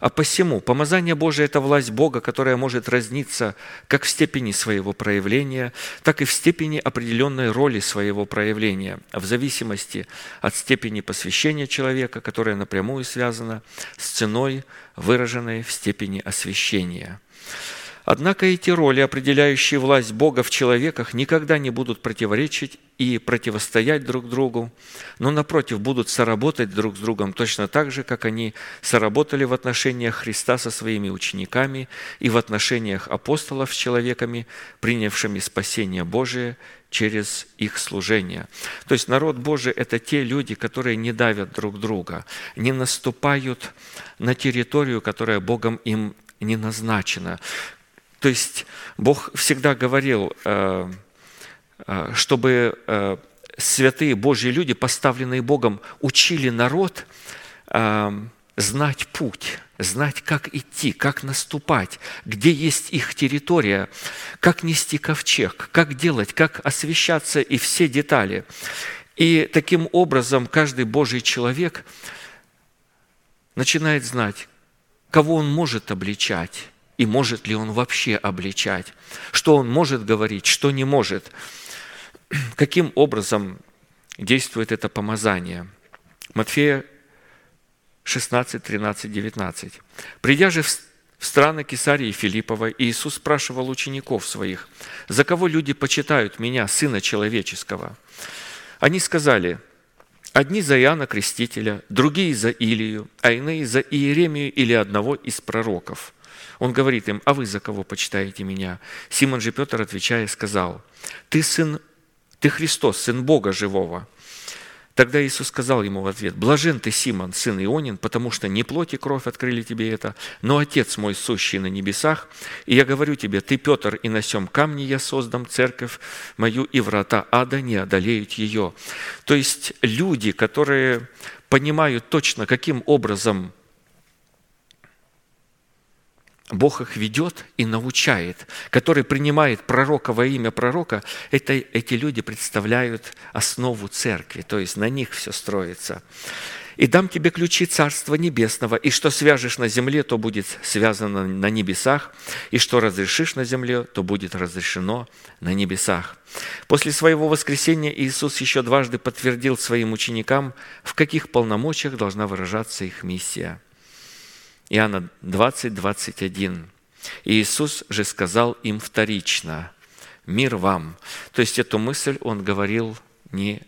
А посему помазание Божие – это власть Бога, которая может разниться как в степени своего проявления, так и в степени определенной роли своего проявления, в зависимости от степени посвящения человека, которая напрямую связана с ценой, выраженной в степени освящения. Однако эти роли, определяющие власть Бога в человеках, никогда не будут противоречить и противостоять друг другу, но, напротив, будут соработать друг с другом точно так же, как они соработали в отношениях Христа со своими учениками и в отношениях апостолов с человеками, принявшими спасение Божие через их служение. То есть народ Божий – это те люди, которые не давят друг друга, не наступают на территорию, которая Богом им не назначена, то есть Бог всегда говорил, э, чтобы э, святые Божьи люди, поставленные Богом, учили народ знать путь, знать, как идти, как наступать, где есть их территория, как нести ковчег, как делать, как освещаться и все детали. И таким образом каждый Божий человек начинает знать, кого он может обличать, и может ли он вообще обличать, что он может говорить, что не может, каким образом действует это помазание. Матфея 16, 13, 19. «Придя же в страны Кесарии Филиппова, Иисус спрашивал учеников своих, «За кого люди почитают Меня, Сына Человеческого?» Они сказали, «Одни за Иоанна Крестителя, другие за Илию, а иные за Иеремию или одного из пророков». Он говорит им, а вы за кого почитаете меня? Симон же Петр, отвечая, сказал, ты сын, ты Христос, сын Бога живого. Тогда Иисус сказал ему в ответ, «Блажен ты, Симон, сын Ионин, потому что не плоть и кровь открыли тебе это, но Отец мой, сущий на небесах. И я говорю тебе, ты, Петр, и на сем камне я создам церковь мою, и врата ада не одолеют ее». То есть люди, которые понимают точно, каким образом Бог их ведет и научает, который принимает пророка во имя пророка, это, эти люди представляют основу церкви, то есть на них все строится. «И дам тебе ключи Царства Небесного, и что свяжешь на земле, то будет связано на небесах, и что разрешишь на земле, то будет разрешено на небесах». После своего воскресения Иисус еще дважды подтвердил своим ученикам, в каких полномочиях должна выражаться их миссия – Иоанна 20, 21. Иисус же сказал им вторично, «Мир вам». То есть эту мысль Он говорил не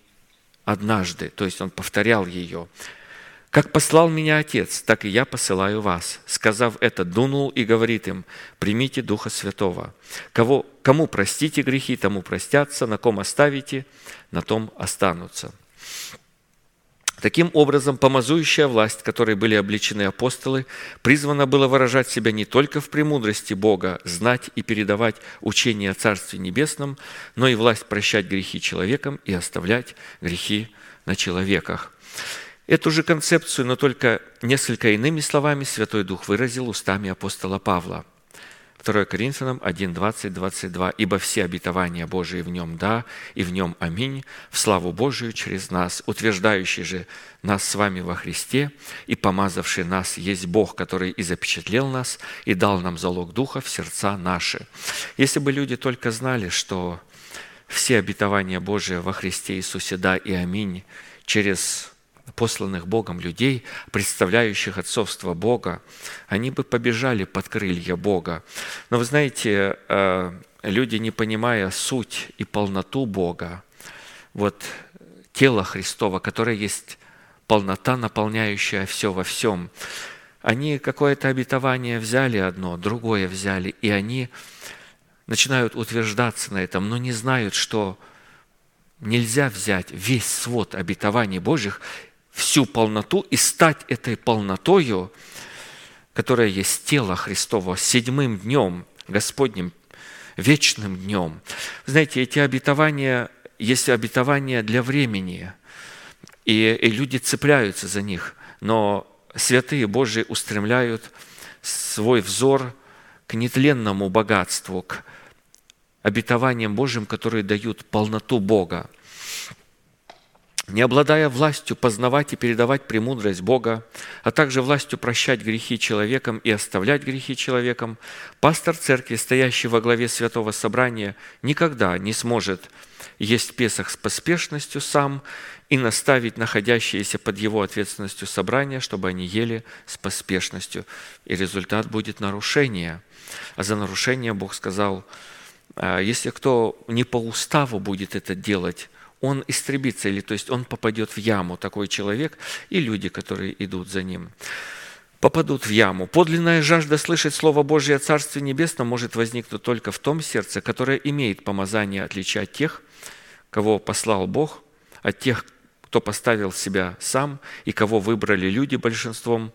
однажды, то есть Он повторял ее. «Как послал меня Отец, так и я посылаю вас». Сказав это, дунул и говорит им, «Примите Духа Святого. Кого, кому простите грехи, тому простятся, на ком оставите, на том останутся». Таким образом, помазующая власть, которой были обличены апостолы, призвана была выражать себя не только в премудрости Бога, знать и передавать учение о Царстве Небесном, но и власть прощать грехи человекам и оставлять грехи на человеках. Эту же концепцию, но только несколько иными словами, Святой Дух выразил устами апостола Павла – 2 Коринфянам 1, 20, 22. «Ибо все обетования Божии в нем да, и в нем аминь, в славу Божию через нас, утверждающий же нас с вами во Христе и помазавший нас есть Бог, который и запечатлел нас, и дал нам залог Духа в сердца наши». Если бы люди только знали, что все обетования Божии во Христе Иисусе да и аминь через посланных Богом людей, представляющих отцовство Бога, они бы побежали под крылья Бога. Но вы знаете, э, люди, не понимая суть и полноту Бога, вот тело Христова, которое есть полнота, наполняющая все во всем, они какое-то обетование взяли одно, другое взяли, и они начинают утверждаться на этом, но не знают, что нельзя взять весь свод обетований Божьих, всю полноту и стать этой полнотою, которая есть тело Христово, седьмым днем, Господним, вечным днем. Знаете, эти обетования, есть обетования для времени, и, и люди цепляются за них, но святые Божии устремляют свой взор к нетленному богатству, к обетованиям Божьим, которые дают полноту Бога. Не обладая властью познавать и передавать премудрость Бога, а также властью прощать грехи человеком и оставлять грехи человеком, пастор церкви, стоящий во главе святого собрания, никогда не сможет есть Песах с поспешностью сам и наставить находящиеся под его ответственностью собрания, чтобы они ели с поспешностью. И результат будет нарушение. А за нарушение Бог сказал – а, если кто не по уставу будет это делать, он истребится, или то есть он попадет в яму, такой человек, и люди, которые идут за ним попадут в яму. Подлинная жажда слышать Слово Божье о Царстве Небесном может возникнуть только в том сердце, которое имеет помазание отличать тех, кого послал Бог, от тех, кто поставил себя сам и кого выбрали люди большинством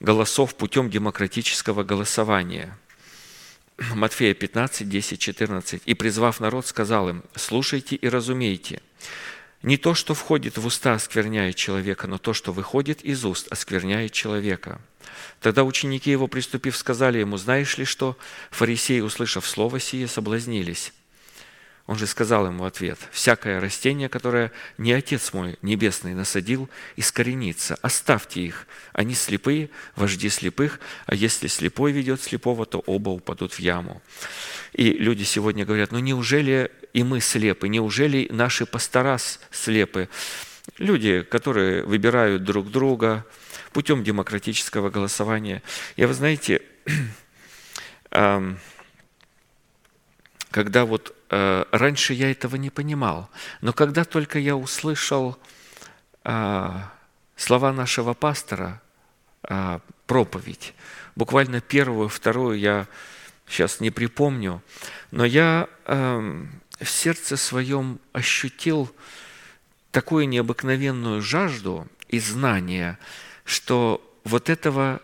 голосов путем демократического голосования – Матфея 15, 10, 14. «И, призвав народ, сказал им, слушайте и разумейте, не то, что входит в уста, оскверняет человека, но то, что выходит из уст, оскверняет человека». Тогда ученики его, приступив, сказали ему, «Знаешь ли что? Фарисеи, услышав слово сие, соблазнились». Он же сказал ему ответ, «Всякое растение, которое не Отец мой Небесный насадил, искоренится. Оставьте их. Они слепые, вожди слепых, а если слепой ведет слепого, то оба упадут в яму». И люди сегодня говорят, ну неужели и мы слепы? Неужели наши пастора слепы? Люди, которые выбирают друг друга путем демократического голосования. И вы знаете, когда вот э, раньше я этого не понимал, но когда только я услышал э, слова нашего пастора, э, проповедь, буквально первую, вторую я сейчас не припомню, но я э, в сердце своем ощутил такую необыкновенную жажду и знание, что вот этого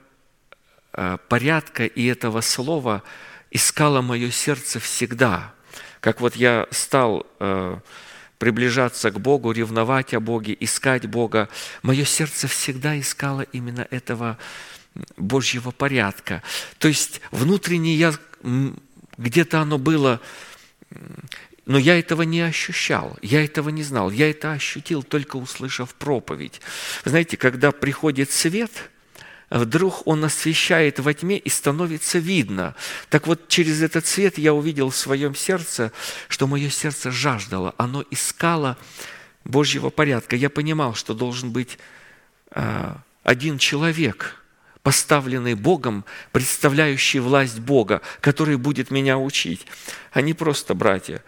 э, порядка и этого слова – искало мое сердце всегда. Как вот я стал э, приближаться к Богу, ревновать о Боге, искать Бога, мое сердце всегда искало именно этого Божьего порядка. То есть внутренне я, где-то оно было, но я этого не ощущал, я этого не знал, я это ощутил, только услышав проповедь. Знаете, когда приходит свет – вдруг он освещает во тьме и становится видно. Так вот, через этот свет я увидел в своем сердце, что мое сердце жаждало, оно искало Божьего порядка. Я понимал, что должен быть а, один человек, поставленный Богом, представляющий власть Бога, который будет меня учить, а не просто братья.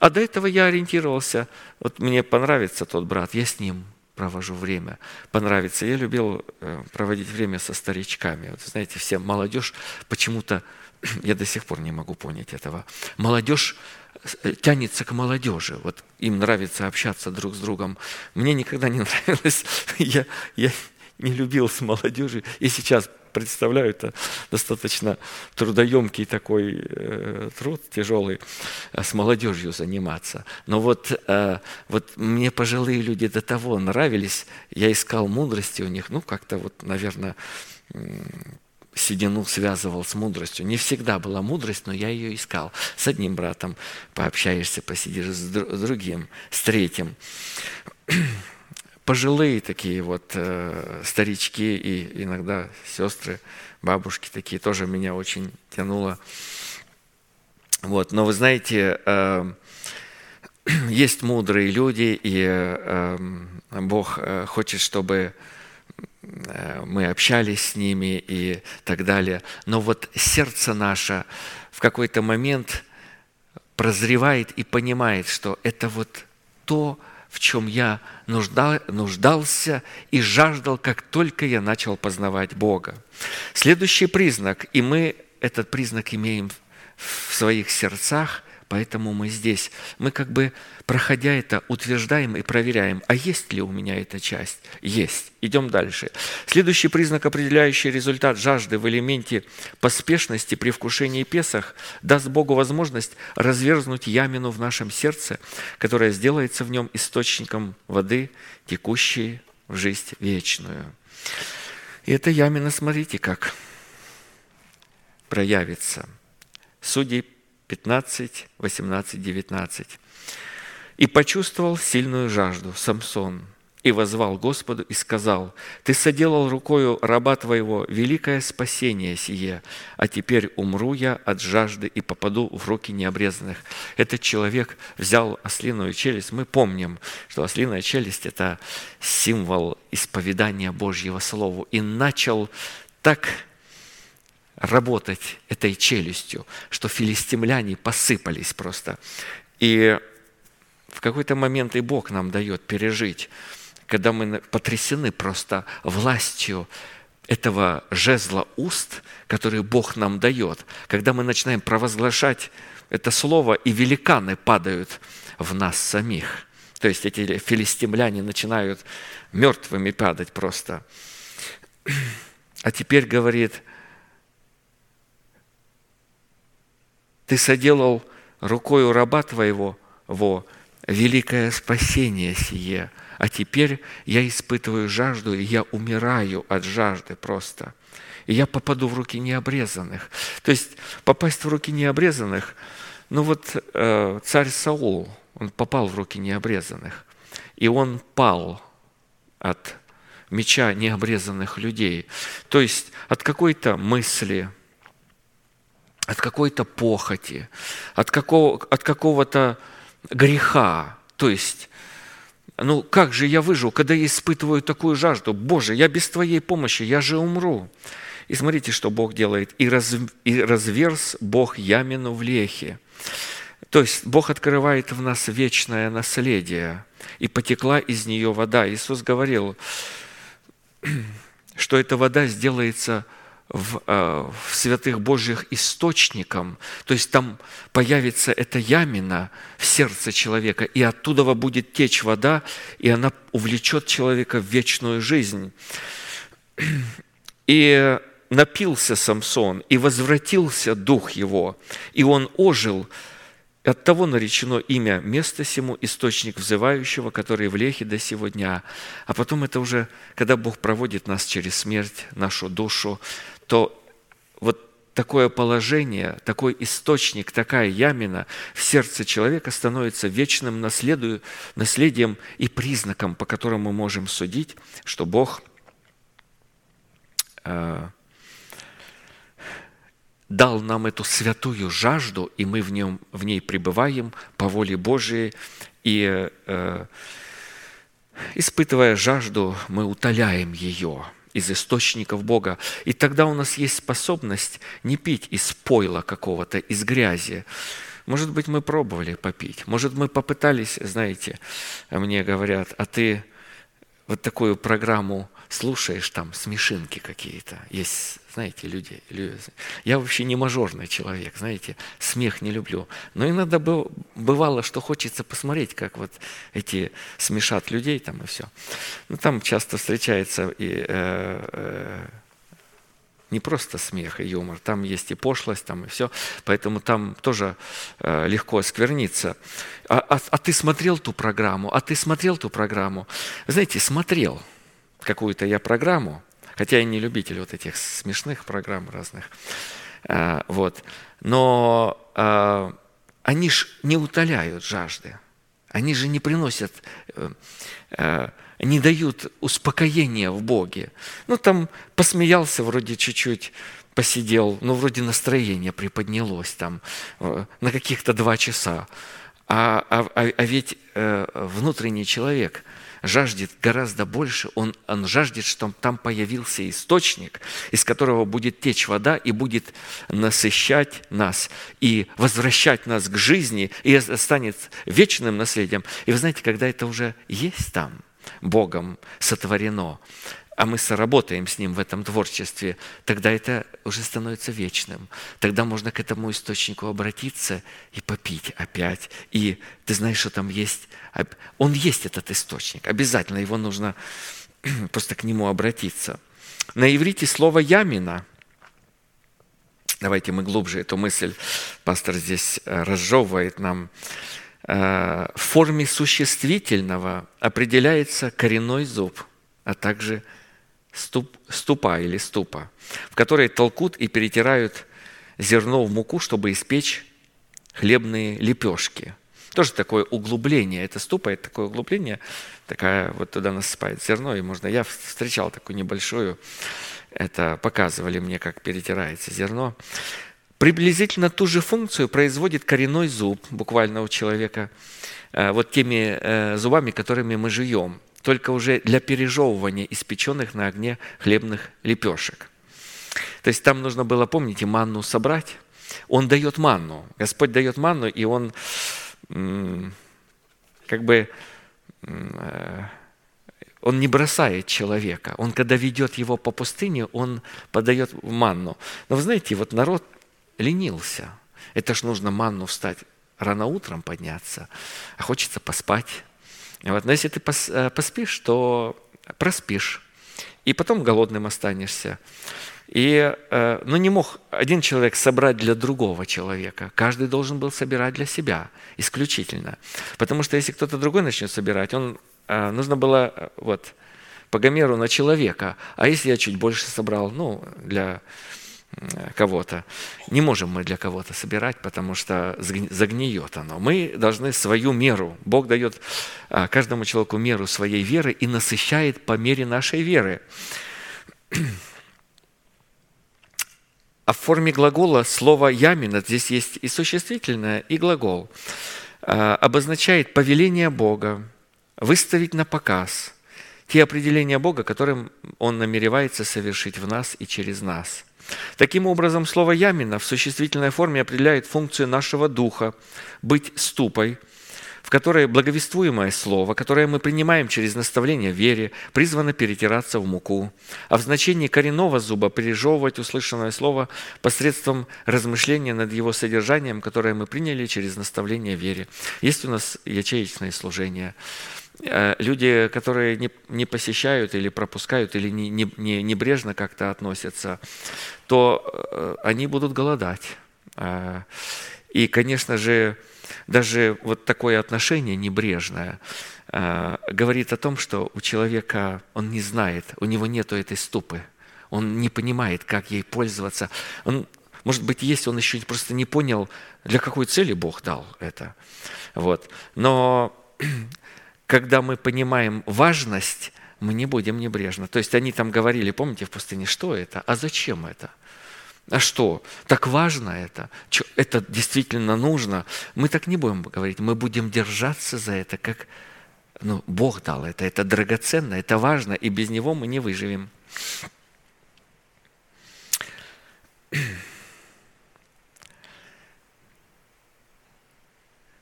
А до этого я ориентировался, вот мне понравится тот брат, я с ним провожу время, понравится. Я любил э, проводить время со старичками. Вот, знаете, все молодежь почему-то, я до сих пор не могу понять этого, молодежь э, тянется к молодежи. Вот им нравится общаться друг с другом. Мне никогда не нравилось. Я, я не любил с молодежью. И сейчас представляю, это достаточно трудоемкий такой э, труд, тяжелый, э, с молодежью заниматься. Но вот, э, вот мне пожилые люди до того нравились, я искал мудрости у них, ну, как-то вот, наверное, седину связывал с мудростью. Не всегда была мудрость, но я ее искал. С одним братом пообщаешься, посидишь с другим, с третьим пожилые такие вот э, старички и иногда сестры, бабушки такие, тоже меня очень тянуло. Вот, но вы знаете, э, есть мудрые люди, и э, Бог хочет, чтобы э, мы общались с ними и так далее. Но вот сердце наше в какой-то момент прозревает и понимает, что это вот то, в чем я нужда- нуждался и жаждал, как только я начал познавать Бога. Следующий признак, и мы этот признак имеем в своих сердцах, поэтому мы здесь. Мы как бы, проходя это, утверждаем и проверяем, а есть ли у меня эта часть? Есть. Идем дальше. Следующий признак, определяющий результат жажды в элементе поспешности при вкушении Песах, даст Богу возможность разверзнуть ямину в нашем сердце, которая сделается в нем источником воды, текущей в жизнь вечную. И эта ямина, смотрите, как проявится. Судей 15, 18, 19. «И почувствовал сильную жажду Самсон, и возвал Господу и сказал, «Ты соделал рукою раба твоего великое спасение сие, а теперь умру я от жажды и попаду в руки необрезанных». Этот человек взял ослиную челюсть. Мы помним, что ослиная челюсть – это символ исповедания Божьего Слова. И начал так работать этой челюстью, что филистимляне посыпались просто. И в какой-то момент и Бог нам дает пережить, когда мы потрясены просто властью этого жезла уст, который Бог нам дает, когда мы начинаем провозглашать это слово, и великаны падают в нас самих. То есть эти филистимляне начинают мертвыми падать просто. А теперь говорит, ты соделал рукою раба твоего во великое спасение сие, а теперь я испытываю жажду, и я умираю от жажды просто. И я попаду в руки необрезанных. То есть попасть в руки необрезанных, ну вот э, царь Саул, он попал в руки необрезанных, и он пал от меча необрезанных людей. То есть от какой-то мысли, от какой-то похоти, от, какого, от какого-то греха. То есть, ну как же я выживу, когда я испытываю такую жажду? Боже, я без Твоей помощи, я же умру. И смотрите, что Бог делает. «И, раз, и разверз Бог ямину в лехе». То есть Бог открывает в нас вечное наследие, и потекла из нее вода. Иисус говорил, что эта вода сделается в, э, в святых Божьих источником, то есть там появится эта ямина в сердце человека, и оттуда будет течь вода, и она увлечет человека в вечную жизнь. И напился Самсон, и возвратился дух его, и он ожил, от того наречено имя место сему, источник взывающего, который в лехе до сего дня. А потом это уже, когда Бог проводит нас через смерть, нашу душу, то вот такое положение, такой источник, такая ямина в сердце человека становится вечным наследию, наследием и признаком, по которому мы можем судить, что Бог э, дал нам эту святую жажду, и мы в, нем, в ней пребываем по воле Божией, и э, испытывая жажду, мы утоляем ее – из источников Бога. И тогда у нас есть способность не пить из пойла какого-то, из грязи. Может быть, мы пробовали попить. Может, мы попытались, знаете, мне говорят, а ты вот такую программу слушаешь, там смешинки какие-то. Есть, знаете, люди, люди. Я вообще не мажорный человек, знаете, смех не люблю. Но иногда бывало, что хочется посмотреть, как вот эти смешат людей там и все. Ну, там часто встречается и э, э, не просто смех и юмор, там есть и пошлость, там и все, поэтому там тоже э, легко оскверниться. А, а, а ты смотрел ту программу? А ты смотрел ту программу? Знаете, смотрел – какую-то я программу, хотя я не любитель вот этих смешных программ разных, а, вот, но а, они же не утоляют жажды, они же не приносят, э, э, не дают успокоения в Боге. Ну, там посмеялся вроде чуть-чуть, посидел, ну, вроде настроение приподнялось там э, на каких-то два часа. А, а, а- а ведь э, внутренний человек жаждет гораздо больше. Он, он жаждет, чтобы там появился источник, из которого будет течь вода и будет насыщать нас и возвращать нас к жизни, и станет вечным наследием. И вы знаете, когда это уже есть там, Богом сотворено, а мы соработаем с Ним в этом творчестве, тогда это уже становится вечным. Тогда можно к этому источнику обратиться и попить опять. И ты знаешь, что там есть. Он есть этот источник. Обязательно его нужно просто к нему обратиться. На иврите слово «ямина» Давайте мы глубже эту мысль, пастор здесь э, разжевывает нам. Э, В форме существительного определяется коренной зуб, а также ступ, ступа или ступа, в которой толкут и перетирают зерно в муку, чтобы испечь хлебные лепешки. Тоже такое углубление. Это ступа, это такое углубление, такая вот туда насыпает зерно, и можно... Я встречал такую небольшую, это показывали мне, как перетирается зерно. Приблизительно ту же функцию производит коренной зуб буквально у человека, э, вот теми э, зубами, которыми мы жуем, только уже для пережевывания испеченных на огне хлебных лепешек. То есть там нужно было, помните, манну собрать. Он дает манну. Господь дает манну, и Он как бы э, он не бросает человека. Он, когда ведет его по пустыне, он подает манну. Но вы знаете, вот народ ленился. Это ж нужно манну встать рано утром подняться, а хочется поспать. Вот. Но если ты э, поспишь, то проспишь. И потом голодным останешься. И, э, ну, не мог один человек собрать для другого человека. Каждый должен был собирать для себя исключительно. Потому что если кто-то другой начнет собирать, он, э, нужно было вот, по Гомеру на человека. А если я чуть больше собрал, ну, для кого-то. Не можем мы для кого-то собирать, потому что загниет оно. Мы должны свою меру. Бог дает а, каждому человеку меру своей веры и насыщает по мере нашей веры. А в форме глагола слово «ямина» здесь есть и существительное, и глагол. а, Обозначает повеление Бога, выставить на показ те определения Бога, которым Он намеревается совершить в нас и через нас. Таким образом, слово «ямина» в существительной форме определяет функцию нашего духа быть ступой, в которой благовествуемое слово, которое мы принимаем через наставление в вере, призвано перетираться в муку, а в значении коренного зуба пережевывать услышанное слово посредством размышления над его содержанием, которое мы приняли через наставление в вере. Есть у нас ячеечное служение. Э, Люди, которые не, не посещают или пропускают, или не, не- не- небрежно как-то относятся, то э, они будут голодать. Э, И, конечно же, даже вот такое отношение небрежное говорит о том, что у человека он не знает, у него нету этой ступы, он не понимает, как ей пользоваться. Он, может быть, есть, он еще просто не понял, для какой цели Бог дал это. Вот. Но когда мы понимаем важность, мы не будем небрежно. То есть они там говорили, помните, в пустыне, что это, а зачем это? А что? Так важно это? Это действительно нужно? Мы так не будем говорить. Мы будем держаться за это, как ну, Бог дал это. Это драгоценно, это важно, и без него мы не выживем.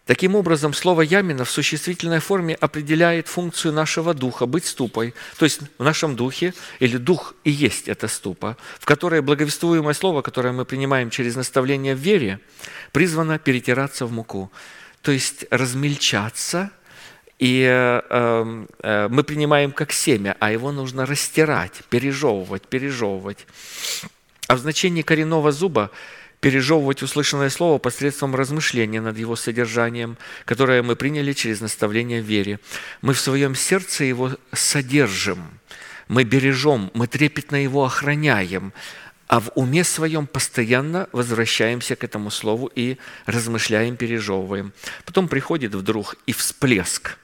Таким образом, слово «ямина» в существительной форме определяет функцию нашего духа быть ступой. То есть в нашем духе, или дух и есть эта ступа, в которой благовествуемое слово, которое мы принимаем через наставление в вере, призвано перетираться в муку. То есть размельчаться, и э, э, мы принимаем как семя, а его нужно растирать, пережевывать, пережевывать. А в значении коренного зуба пережевывать услышанное слово посредством размышления над его содержанием, которое мы приняли через наставление в вере. Мы в своем сердце его содержим, мы бережем, мы трепетно его охраняем, а в уме своем постоянно возвращаемся к этому слову и размышляем, пережевываем. Потом приходит вдруг и всплеск.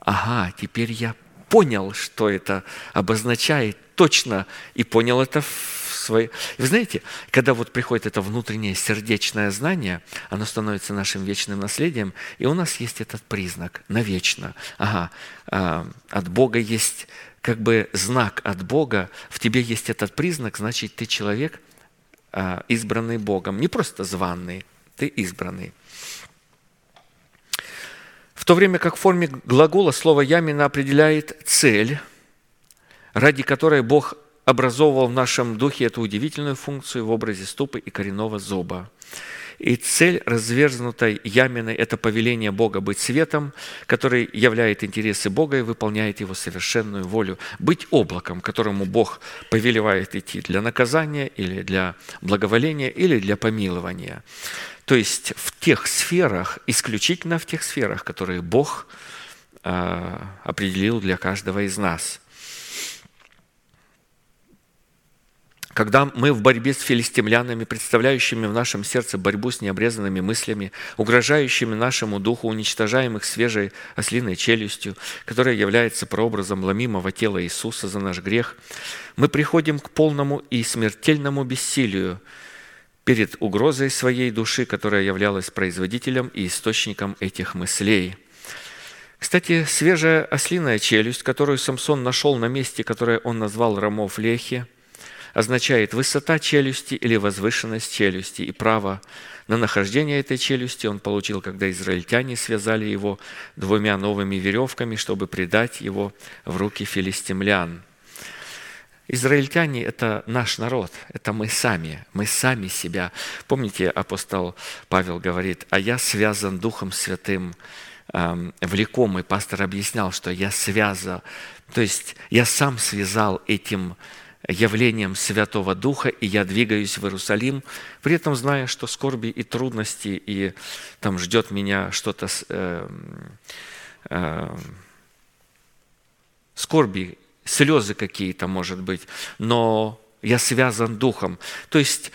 Ага, теперь я понял, что это обозначает точно, и понял это в свои... Вы знаете, когда вот приходит это внутреннее сердечное знание, оно становится нашим вечным наследием, и у нас есть этот признак навечно. Ага, а, от Бога есть как бы знак от Бога, в тебе есть этот признак, значит, ты человек, а, избранный Богом. Не просто званный, ты избранный. В то время как в форме глагола слово «ямина» определяет цель, ради которой Бог образовывал в нашем духе эту удивительную функцию в образе ступы и коренного зуба. И цель разверзнутой ямины – это повеление Бога быть светом, который являет интересы Бога и выполняет Его совершенную волю. Быть облаком, которому Бог повелевает идти для наказания или для благоволения или для помилования. То есть в тех сферах, исключительно в тех сферах, которые Бог а, определил для каждого из нас – когда мы в борьбе с филистимлянами, представляющими в нашем сердце борьбу с необрезанными мыслями, угрожающими нашему духу, уничтожаем их свежей ослиной челюстью, которая является прообразом ломимого тела Иисуса за наш грех, мы приходим к полному и смертельному бессилию перед угрозой своей души, которая являлась производителем и источником этих мыслей – кстати, свежая ослиная челюсть, которую Самсон нашел на месте, которое он назвал Рамов Лехи, означает высота челюсти или возвышенность челюсти и право на нахождение этой челюсти он получил, когда израильтяне связали его двумя новыми веревками, чтобы предать его в руки филистимлян. Израильтяне – это наш народ, это мы сами, мы сами себя. Помните, апостол Павел говорит, «А я связан Духом Святым, эм, влеком». И пастор объяснял, что я связан, то есть я сам связал этим явлением Святого Духа, и я двигаюсь в Иерусалим, при этом зная, что скорби и трудности, и там ждет меня что-то, э, э, скорби, слезы какие-то, может быть, но я связан Духом. То есть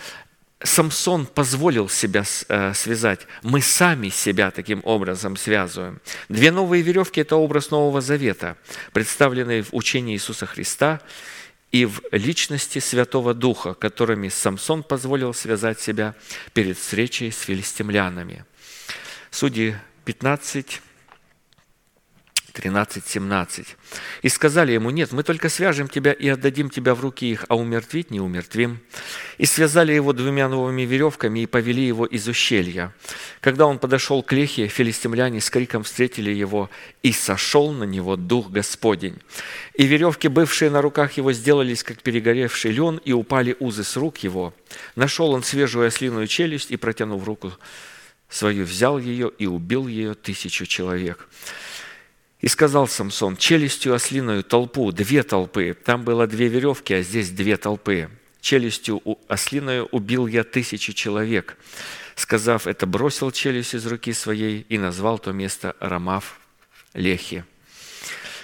Самсон позволил себя э, связать. Мы сами себя таким образом связываем. Две новые веревки – это образ Нового Завета, представленный в учении Иисуса Христа – и в личности Святого Духа, которыми Самсон позволил связать себя перед встречей с филистимлянами. Судьи 15, 13-17. «И сказали ему, нет, мы только свяжем тебя и отдадим тебя в руки их, а умертвить не умертвим. И связали его двумя новыми веревками и повели его из ущелья. Когда он подошел к Лехе, филистимляне с криком встретили его, и сошел на него Дух Господень. И веревки, бывшие на руках его, сделались, как перегоревший лен, и упали узы с рук его. Нашел он свежую ослиную челюсть и, протянув руку свою, взял ее и убил ее тысячу человек. И сказал Самсон, челюстью ослиную толпу, две толпы. Там было две веревки, а здесь две толпы. Челюстью ослиную убил я тысячу человек. Сказав это, бросил челюсть из руки своей и назвал то место Рамав Лехи.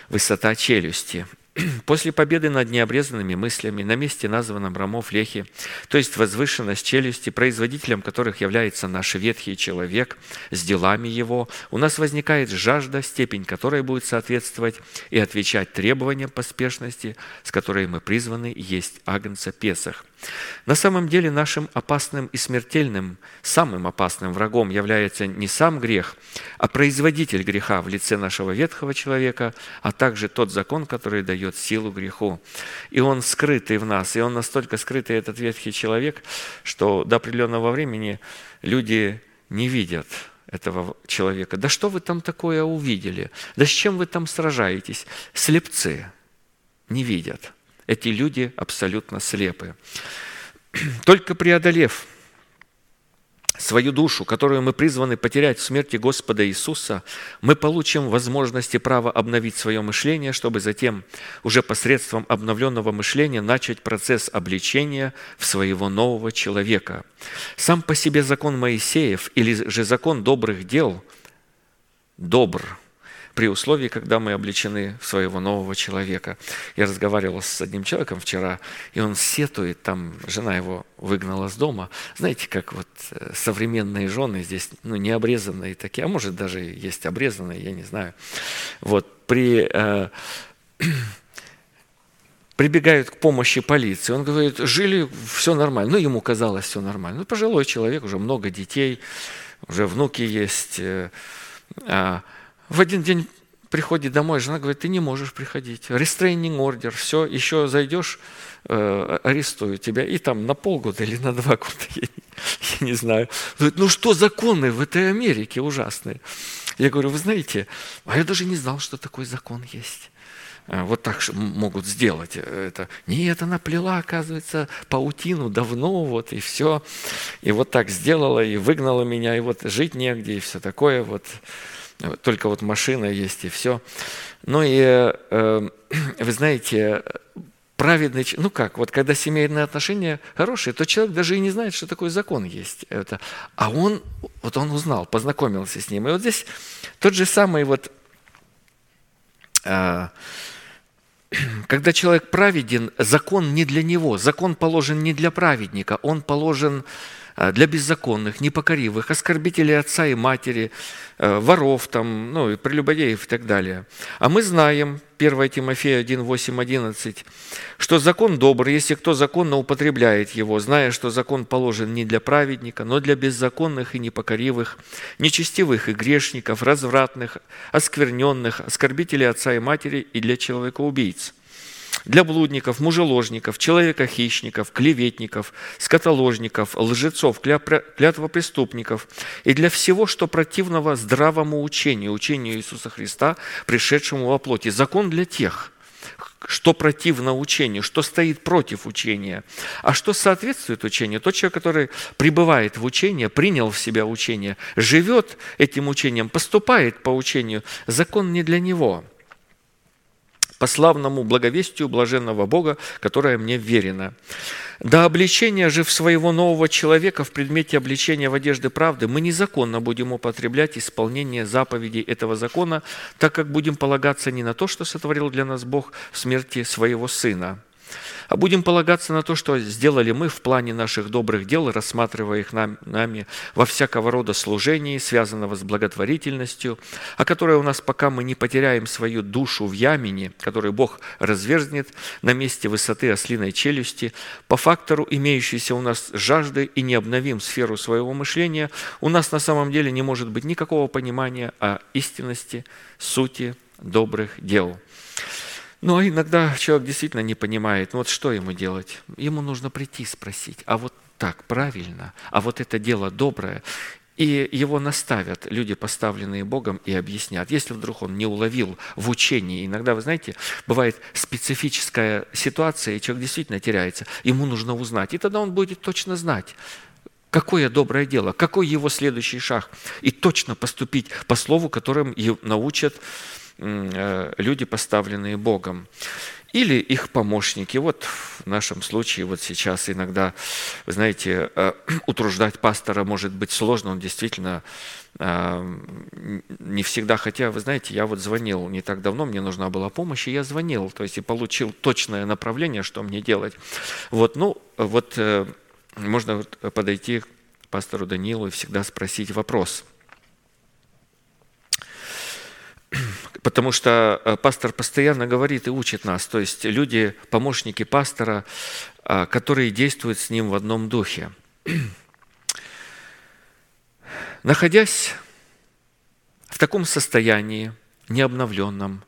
Высота челюсти – После победы над необрезанными мыслями на месте, названном Рамов Лехи, то есть возвышенность челюсти, производителем которых является наш ветхий человек с делами его, у нас возникает жажда, степень которой будет соответствовать и отвечать требованиям поспешности, с которой мы призваны есть Агнца Песах. На самом деле нашим опасным и смертельным, самым опасным врагом является не сам грех, а производитель греха в лице нашего ветхого человека, а также тот закон, который дает силу греху. И он скрытый в нас, и он настолько скрытый, этот ветхий человек, что до определенного времени люди не видят этого человека. Да что вы там такое увидели? Да с чем вы там сражаетесь? Слепцы не видят. Эти люди абсолютно слепы. Только преодолев свою душу, которую мы призваны потерять в смерти Господа Иисуса, мы получим возможность и право обновить свое мышление, чтобы затем уже посредством обновленного мышления начать процесс обличения в своего нового человека. Сам по себе закон Моисеев или же закон добрых дел добр – при условии, когда мы обличены в своего нового человека. Я разговаривал с одним человеком вчера, и он сетует, там жена его выгнала с дома. Знаете, как вот э, современные жены здесь, ну, не обрезанные такие, а может даже есть обрезанные, я не знаю. Вот при... Э, прибегают к помощи полиции. Он говорит, жили, все нормально. Ну, ему казалось все нормально. Ну, пожилой человек, уже много детей, уже внуки есть. э, а в один день приходит домой, жена говорит, ты не можешь приходить. Restraining ордер, все, еще зайдешь, э, арестуют тебя. И там на полгода или на два года, я я не знаю. Говорит, ну что законы в этой Америке ужасные? Я говорю, вы знаете, а я даже не знал, что такой закон есть. Э, Вот так могут сделать это. Нет, она плела, оказывается, паутину давно, вот, и все. И вот так сделала, и выгнала меня, и вот жить негде, и все такое, вот. Э, Только вот машина есть, и все. Ну и, э, вы знаете, праведный, ну как, вот когда семейные отношения хорошие, то человек даже и не знает, что такой закон есть. Это. А он, вот он узнал, познакомился с ним. И вот здесь тот же самый вот а, когда человек праведен, закон не для него, закон положен не для праведника, он положен а, для беззаконных, непокоривых, оскорбителей отца и матери, э, воров, там, ну, и прелюбодеев и так далее. А мы знаем, 1 Тимофея 1, 8, 11, что закон добрый, если кто законно употребляет его, зная, что закон положен не для праведника, но для беззаконных и непокоривых, нечестивых и грешников, развратных, оскверненных, оскорбителей отца и матери и для человека-убийц для блудников, мужеложников, человека-хищников, клеветников, скотоложников, лжецов, клятвопреступников и для всего, что противного здравому учению, учению Иисуса Христа, пришедшему во плоти. Закон для тех, что противно учению, что стоит против учения, а что соответствует учению. Тот человек, который пребывает в учении, принял в себя учение, живет этим учением, поступает по учению, закон не для него – по славному благовестию блаженного Бога, которое мне верено. До обличения же в своего нового человека в предмете обличения в одежды правды мы незаконно будем употреблять исполнение заповедей этого закона, так как будем полагаться не на то, что сотворил для нас Бог в смерти своего Сына, а будем полагаться на то, что сделали мы в плане наших добрых дел, рассматривая их нам- нами во всякого рода служении, связанного с благотворительностью, о которой у нас пока мы не потеряем свою душу в ямине, которую Бог разверзнет на месте высоты ослиной челюсти, по фактору имеющейся у нас жажды и не обновим сферу своего мышления, у нас на самом деле не может быть никакого понимания о истинности, сути добрых дел. Но иногда человек действительно не понимает, ну вот что ему делать? Ему нужно прийти спросить, а вот так правильно, а вот это дело доброе. И его наставят люди, поставленные Богом, и объяснят. Если вдруг он не уловил в учении, иногда, вы знаете, бывает специфическая ситуация, и человек действительно теряется, ему нужно узнать. И тогда он будет точно знать, какое доброе дело, какой его следующий шаг, и точно поступить по слову, которым и научат люди, поставленные Богом. Или их помощники. Вот в нашем случае, вот сейчас иногда, вы знаете, э, утруждать пастора может быть сложно, он действительно э, не всегда, хотя, вы знаете, я вот звонил не так давно, мне нужна была помощь, и я звонил, то есть и получил точное направление, что мне делать. Вот, ну, вот э, можно подойти к пастору Данилу и всегда спросить вопрос – Потому что э, пастор постоянно говорит и учит нас, то есть люди, помощники пастора, а, которые действуют с ним в одном духе. Находясь в таком состоянии, необновленном,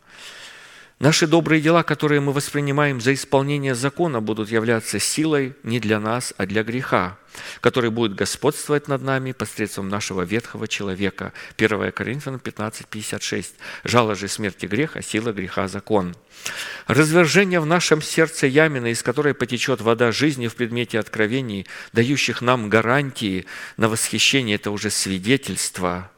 Наши добрые дела, которые мы воспринимаем за исполнение закона, будут являться силой не для нас, а для греха, который будет господствовать над нами посредством нашего ветхого человека. 1 Коринфянам 15, 56. «Жало же смерти греха, сила греха закон». Развержение в нашем сердце ямина, из которой потечет вода жизни в предмете откровений, дающих нам гарантии на восхищение, это уже свидетельство –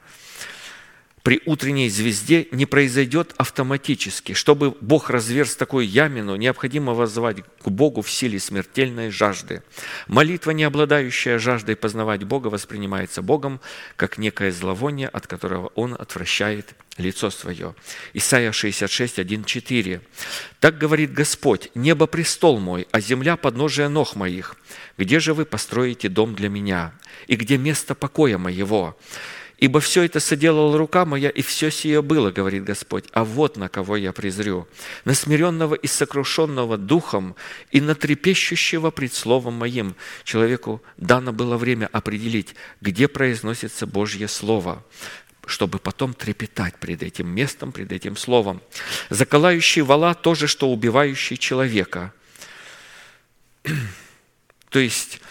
при утренней звезде не произойдет автоматически. Чтобы Бог разверз такую ямину, необходимо воззвать к Богу в силе смертельной жажды. Молитва, не обладающая жаждой познавать Бога, воспринимается Богом как некое зловоние, от которого Он отвращает лицо свое. Исайя 66, 1, 4. «Так говорит Господь, небо – престол мой, а земля – подножие ног моих. Где же вы построите дом для меня? И где место покоя моего? Ибо все это соделала рука моя, и все сие было, говорит Господь. А вот на кого я презрю. На смиренного и сокрушенного духом, и на трепещущего пред словом моим. Человеку дано было время определить, где произносится Божье Слово чтобы потом трепетать пред этим местом, пред этим словом. Заколающий вала – то же, что убивающий человека. То есть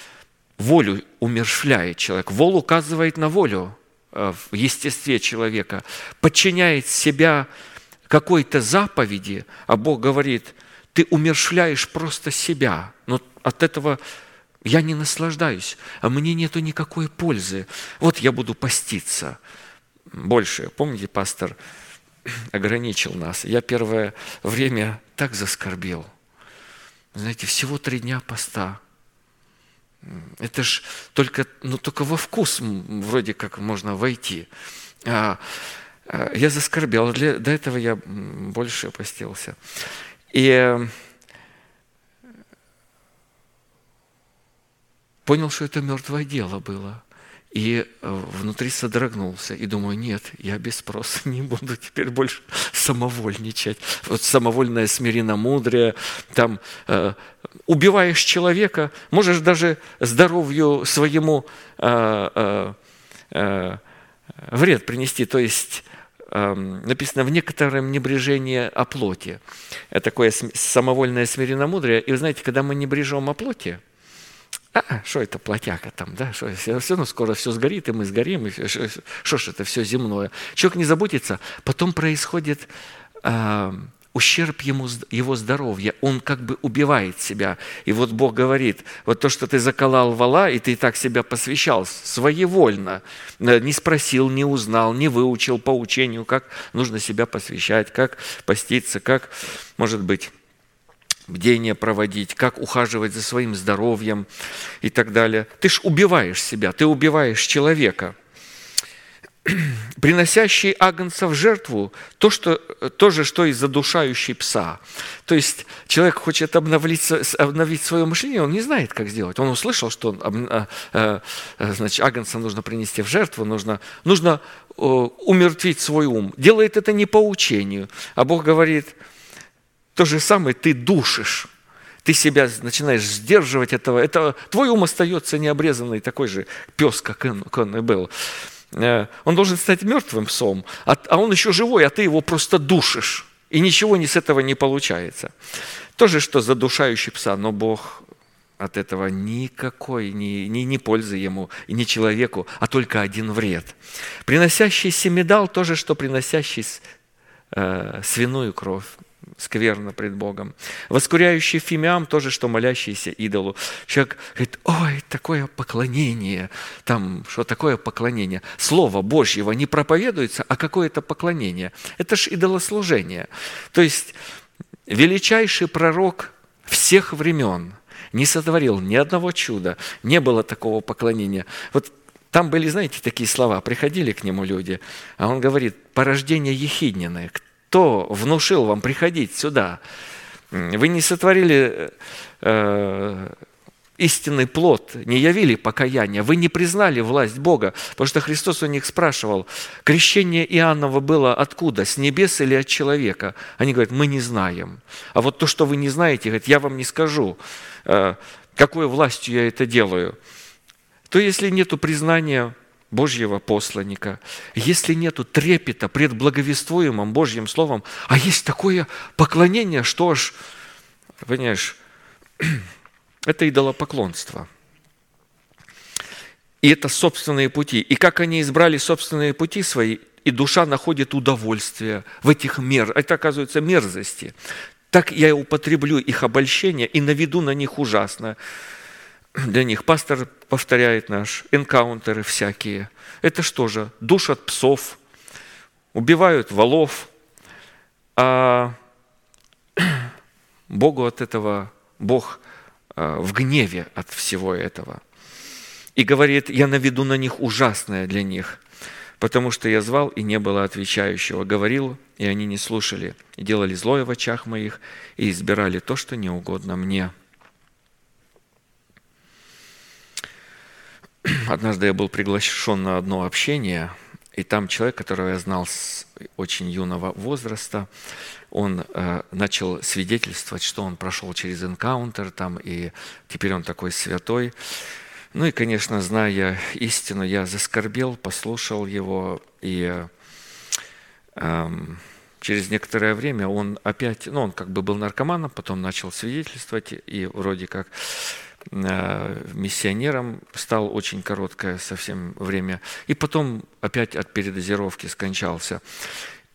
волю умершвляет человек. Вол указывает на волю в естестве человека, подчиняет себя какой-то заповеди, а Бог говорит, ты умершвляешь просто себя. Но от этого я не наслаждаюсь, а мне нету никакой пользы. Вот я буду поститься – больше. Помните, пастор ограничил нас. Я первое время так заскорбел. Знаете, всего три дня поста. Это ж только, ну, только во вкус вроде как можно войти. А, а, я заскорбел. Для, до этого я больше постился. И э, понял, что это мертвое дело было. И э, внутри содрогнулся. И думаю, нет, я без спроса не буду теперь больше самовольничать. Вот самовольное смиренно-мудрее, там э, убиваешь человека, можешь даже здоровью своему э, э, э, вред принести. То есть э, написано в некотором небрежении о плоти. Это такое самовольное смиренно-мудрее. И вы знаете, когда мы не брежем о плоти, а, что это плотяка там, да, что, все равно скоро все сгорит, и мы сгорим, и что ж это все земное. Человек не заботится, потом происходит э, ущерб ему, его здоровья, он как бы убивает себя. И вот Бог говорит, вот то, что ты заколал вала, и ты так себя посвящал своевольно, э, не спросил, не узнал, не выучил по учению, как нужно себя посвящать, как поститься, как, может быть, бдение проводить, как ухаживать за своим здоровьем и так далее. Ты ж убиваешь себя, ты убиваешь человека. Приносящий агнца в жертву то, что, то же, что и задушающий пса. То есть человек хочет обновить, обновить свое мышление, он не знает, как сделать. Он услышал, что он, а, а, значит, агнца нужно принести в жертву, нужно, нужно умертвить свой ум. Делает это не по учению, а Бог говорит – то же самое ты душишь. Ты себя начинаешь сдерживать этого. Это, твой ум остается необрезанный, такой же пес, как он, как он и был. Э, он должен стать мертвым псом, а, а он еще живой, а ты его просто душишь. И ничего не с этого не получается. То же, что задушающий пса, но Бог от этого никакой, ни, ни, ни пользы ему, ни человеку, а только один вред. Приносящий семидал – то же, что приносящий э, свиную кровь скверно пред Богом. Воскуряющий фимиам тоже, что молящийся идолу. Человек говорит, ой, такое поклонение, там, что такое поклонение? Слово Божьего не проповедуется, а какое-то поклонение. Это ж идолослужение. То есть величайший пророк всех времен не сотворил ни одного чуда, не было такого поклонения. Вот там были, знаете, такие слова, приходили к нему люди, а он говорит, порождение ехидненное, кто внушил вам приходить сюда? Вы не сотворили э, истинный плод, не явили покаяния, вы не признали власть Бога, потому что Христос у них спрашивал, крещение Иоаннова было откуда, с небес или от человека? Они говорят, мы не знаем. А вот то, что вы не знаете, говорят, я вам не скажу, э, какой властью я это делаю. То если нет признания Божьего посланника, если нету трепета пред благовествуемым Божьим Словом, а есть такое поклонение, что ж, понимаешь, это идолопоклонство. И это собственные пути. И как они избрали собственные пути свои, и душа находит удовольствие в этих мер. Это, оказывается, мерзости. Так я употреблю их обольщение и наведу на них ужасно для них. Пастор повторяет наш, энкаунтеры всякие. Это что же? Душат псов, убивают валов, а Богу от этого, Бог а, в гневе от всего этого. И говорит, я наведу на них ужасное для них, потому что я звал, и не было отвечающего. Говорил, и они не слушали, и делали злое в очах моих, и избирали то, что не угодно мне». Однажды я был приглашен на одно общение, И там человек, которого я знал с очень юного возраста, он э, начал свидетельствовать, что он прошел через энкаунтер там, и теперь он такой святой. Ну и, конечно, зная истину, я заскорбел, послушал его, и эм, через некоторое время он опять, ну, он как бы был наркоманом, потом начал свидетельствовать, и вроде как э, миссионером стал очень короткое совсем время, и потом опять от передозировки скончался.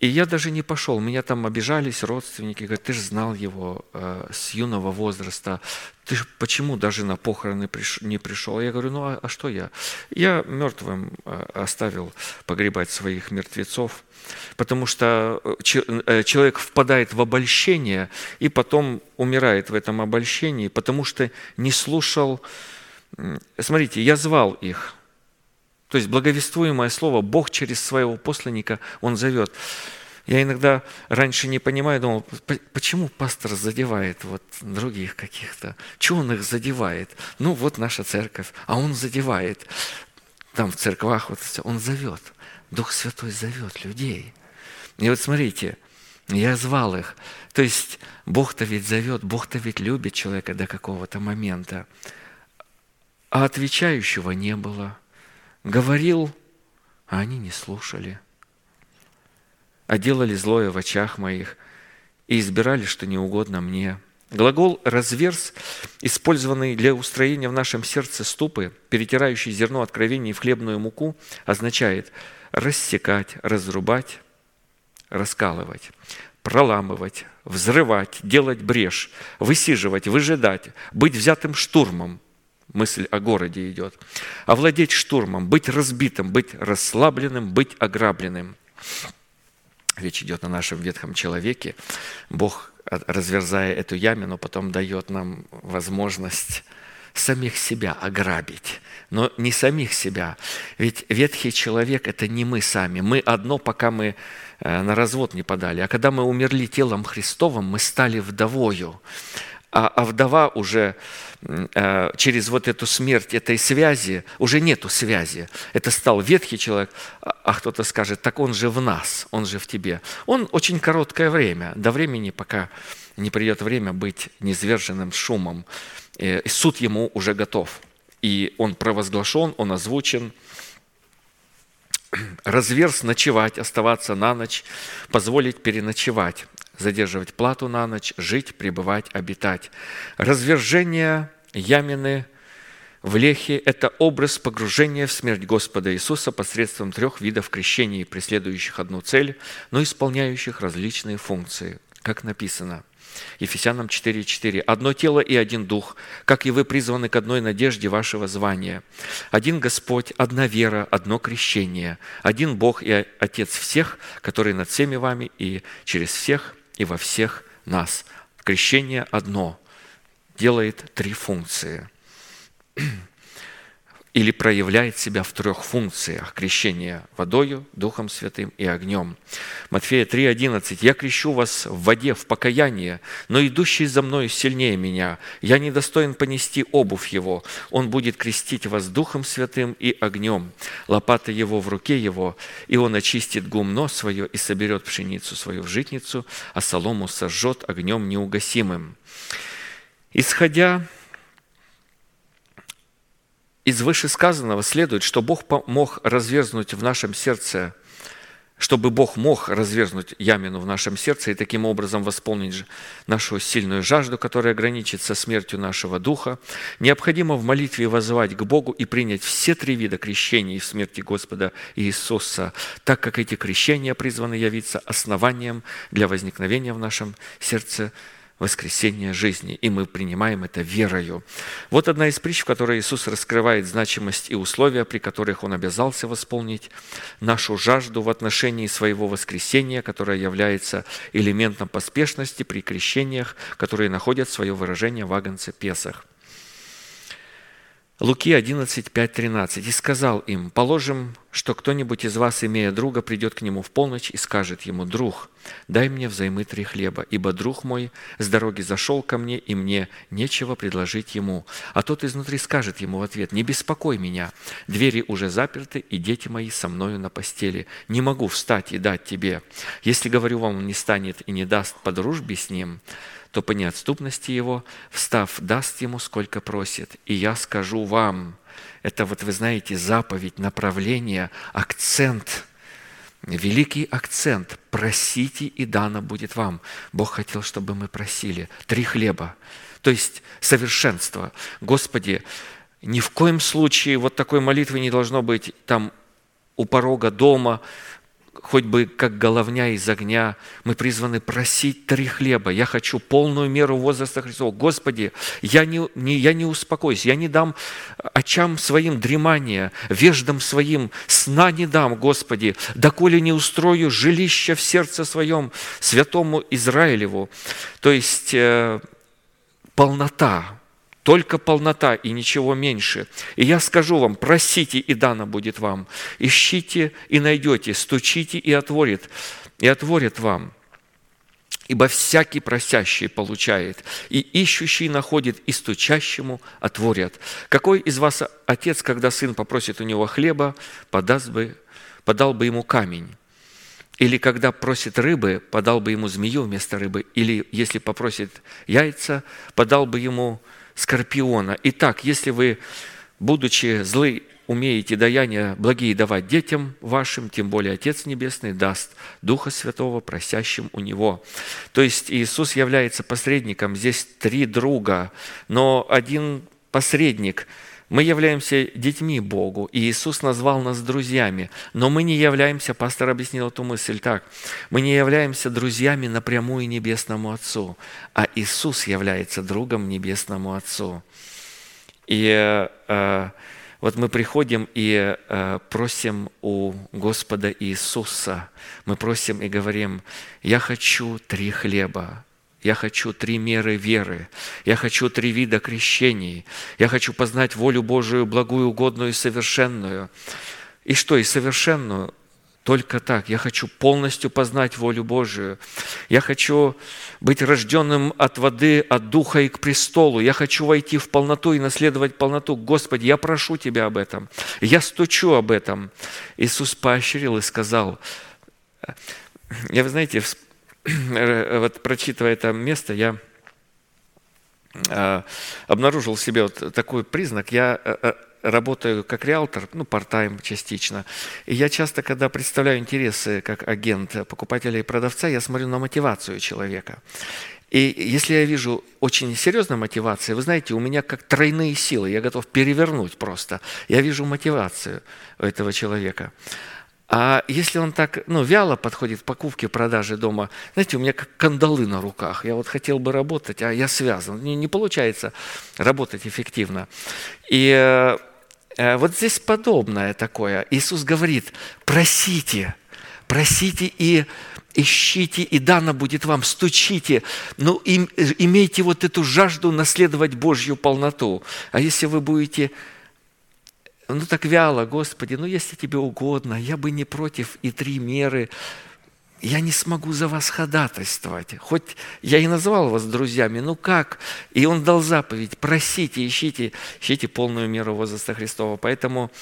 И я даже не пошел. Меня там обижались родственники, говорят, ты же знал его э, с юного возраста. Ты же почему даже на похороны приш... не пришел? Я говорю, ну а, а что я? Я мертвым э, оставил погребать своих мертвецов, потому что э, э, человек впадает в обольщение и потом умирает в этом обольщении, потому что не слушал. Смотрите, я звал их – то есть благовествуемое слово Бог через своего посланника, Он зовет. Я иногда раньше не понимаю, думал, почему пастор задевает вот других каких-то? Чего он их задевает? Ну, вот наша церковь, а он задевает. Там в церквах вот он зовет. Дух Святой зовет людей. И вот смотрите, я звал их. То есть Бог-то ведь зовет, Бог-то ведь любит человека до какого-то момента. А отвечающего не было – Говорил, а они не слушали. А делали злое в очах моих и избирали, что не угодно мне. Глагол «разверз», использованный для устроения в нашем сердце ступы, перетирающий зерно откровений в хлебную муку, означает рассекать, разрубать, раскалывать, проламывать, взрывать, делать брешь, высиживать, выжидать, быть взятым штурмом – мысль о городе идет. Овладеть штурмом, быть разбитым, быть расслабленным, быть ограбленным. Речь идет о нашем ветхом человеке. Бог, разверзая эту ямину, потом дает нам возможность самих себя ограбить. Но не самих себя. Ведь ветхий человек – это не мы сами. Мы одно, пока мы э, на развод не подали. А когда мы умерли телом Христовым, мы стали вдовою. А, а вдова уже Э, через вот эту смерть этой связи, уже нету связи. Это стал ветхий человек, а, а кто-то скажет, так он же в нас, он же в тебе. Он очень короткое время, до времени, пока не придет время быть низверженным шумом. Э, суд ему уже готов. И он провозглашен, он озвучен, разверз ночевать, оставаться на ночь, позволить переночевать задерживать плату на ночь, жить, пребывать, обитать. Развержение ямины в лехе – это образ погружения в смерть Господа Иисуса посредством трех видов крещений, преследующих одну цель, но исполняющих различные функции. Как написано – Ефесянам 4.4. «Одно тело и один дух, как и вы призваны к одной надежде вашего звания. Один Господь, одна вера, одно крещение, один Бог и Отец всех, который над всеми вами и через всех и во всех нас. Крещение одно делает три функции или проявляет себя в трех функциях – крещение водою, Духом Святым и огнем. Матфея 3,11 «Я крещу вас в воде, в покаяние, но идущий за мною сильнее меня. Я недостоин понести обувь его. Он будет крестить вас Духом Святым и огнем. Лопата его в руке его, и он очистит гумно свое и соберет пшеницу свою в житницу, а солому сожжет огнем неугасимым». Исходя из вышесказанного следует, что Бог мог разверзнуть в нашем сердце, чтобы Бог мог разверзнуть ямину в нашем сердце и таким образом восполнить нашу сильную жажду, которая граничит со смертью нашего духа, необходимо в молитве возвать к Богу и принять все три вида крещений в смерти Господа Иисуса, так как эти крещения призваны явиться основанием для возникновения в нашем сердце воскресения жизни, и мы принимаем это верою. Вот одна из притч, в которой Иисус раскрывает значимость и условия, при которых Он обязался восполнить нашу жажду в отношении своего воскресения, которое является элементом поспешности при крещениях, которые находят свое выражение в Агнце Песах. Луки 11, 5, 13. «И сказал им, положим, что кто-нибудь из вас, имея друга, придет к нему в полночь и скажет ему, «Друг, дай мне взаймы три хлеба, ибо друг мой с дороги зашел ко мне, и мне нечего предложить ему». А тот изнутри скажет ему в ответ, «Не беспокой меня, двери уже заперты, и дети мои со мною на постели. Не могу встать и дать тебе. Если, говорю вам, он не станет и не даст по дружбе с ним, то по неотступности его, встав, даст ему, сколько просит. И я скажу вам, это вот вы знаете, заповедь, направление, акцент, великий акцент. Просите, и дано будет вам. Бог хотел, чтобы мы просили. Три хлеба. То есть совершенство. Господи, ни в коем случае вот такой молитвы не должно быть там у порога дома, хоть бы как головня из огня, мы призваны просить три хлеба. Я хочу полную меру возраста Христова. Господи, я не, не, я не успокоюсь, я не дам очам своим дремания, веждам своим сна не дам, Господи, доколе не устрою жилище в сердце своем святому Израилеву. То есть э, полнота, только полнота и ничего меньше. И я скажу вам, просите, и дано будет вам. Ищите и найдете, стучите и отворит, и отворит вам. Ибо всякий просящий получает, и ищущий находит, и стучащему отворят. Какой из вас отец, когда сын попросит у него хлеба, подаст бы, подал бы ему камень? Или когда просит рыбы, подал бы ему змею вместо рыбы? Или если попросит яйца, подал бы ему скорпиона. Итак, если вы, будучи злы, умеете даяния благие давать детям вашим, тем более Отец Небесный даст Духа Святого просящим у Него. То есть Иисус является посредником. Здесь три друга, но один посредник – мы являемся детьми Богу, и Иисус назвал нас друзьями, но мы не являемся, пастор объяснил эту мысль так, мы не являемся друзьями напрямую Небесному Отцу, а Иисус является другом Небесному Отцу. И э, вот мы приходим и э, просим у Господа Иисуса, мы просим и говорим, я хочу три хлеба, я хочу три меры веры. Я хочу три вида крещений. Я хочу познать волю Божию, благую, угодную и совершенную. И что, и совершенную? Только так. Я хочу полностью познать волю Божию. Я хочу быть рожденным от воды, от духа и к престолу. Я хочу войти в полноту и наследовать полноту. Господи, я прошу Тебя об этом. Я стучу об этом. Иисус поощрил и сказал, я, вы знаете, вот прочитывая это место, я э, обнаружил в себе вот такой признак. Я э, работаю как реалтор, ну, part-time частично. И я часто, когда представляю интересы как агент покупателя и продавца, я смотрю на мотивацию человека. И если я вижу очень серьезную мотивацию, вы знаете, у меня как тройные силы, я готов перевернуть просто. Я вижу мотивацию этого человека. А если он так, ну, вяло подходит к покупке, продаже дома, знаете, у меня как кандалы на руках. Я вот хотел бы работать, а я связан. Не, не получается работать эффективно. И э, э вот здесь подобное такое. Иисус говорит, просите, просите и ищите, и дано будет вам, стучите, но ну, им, имейте вот эту жажду наследовать Божью полноту. А если вы будете ну так вяло, Господи, ну если тебе угодно, я бы не против и три меры, я не смогу за вас ходатайствовать. Хоть я и назвал вас друзьями, ну как? И он дал заповедь, просите, ищите, ищите полную меру возраста Христова. Поэтому,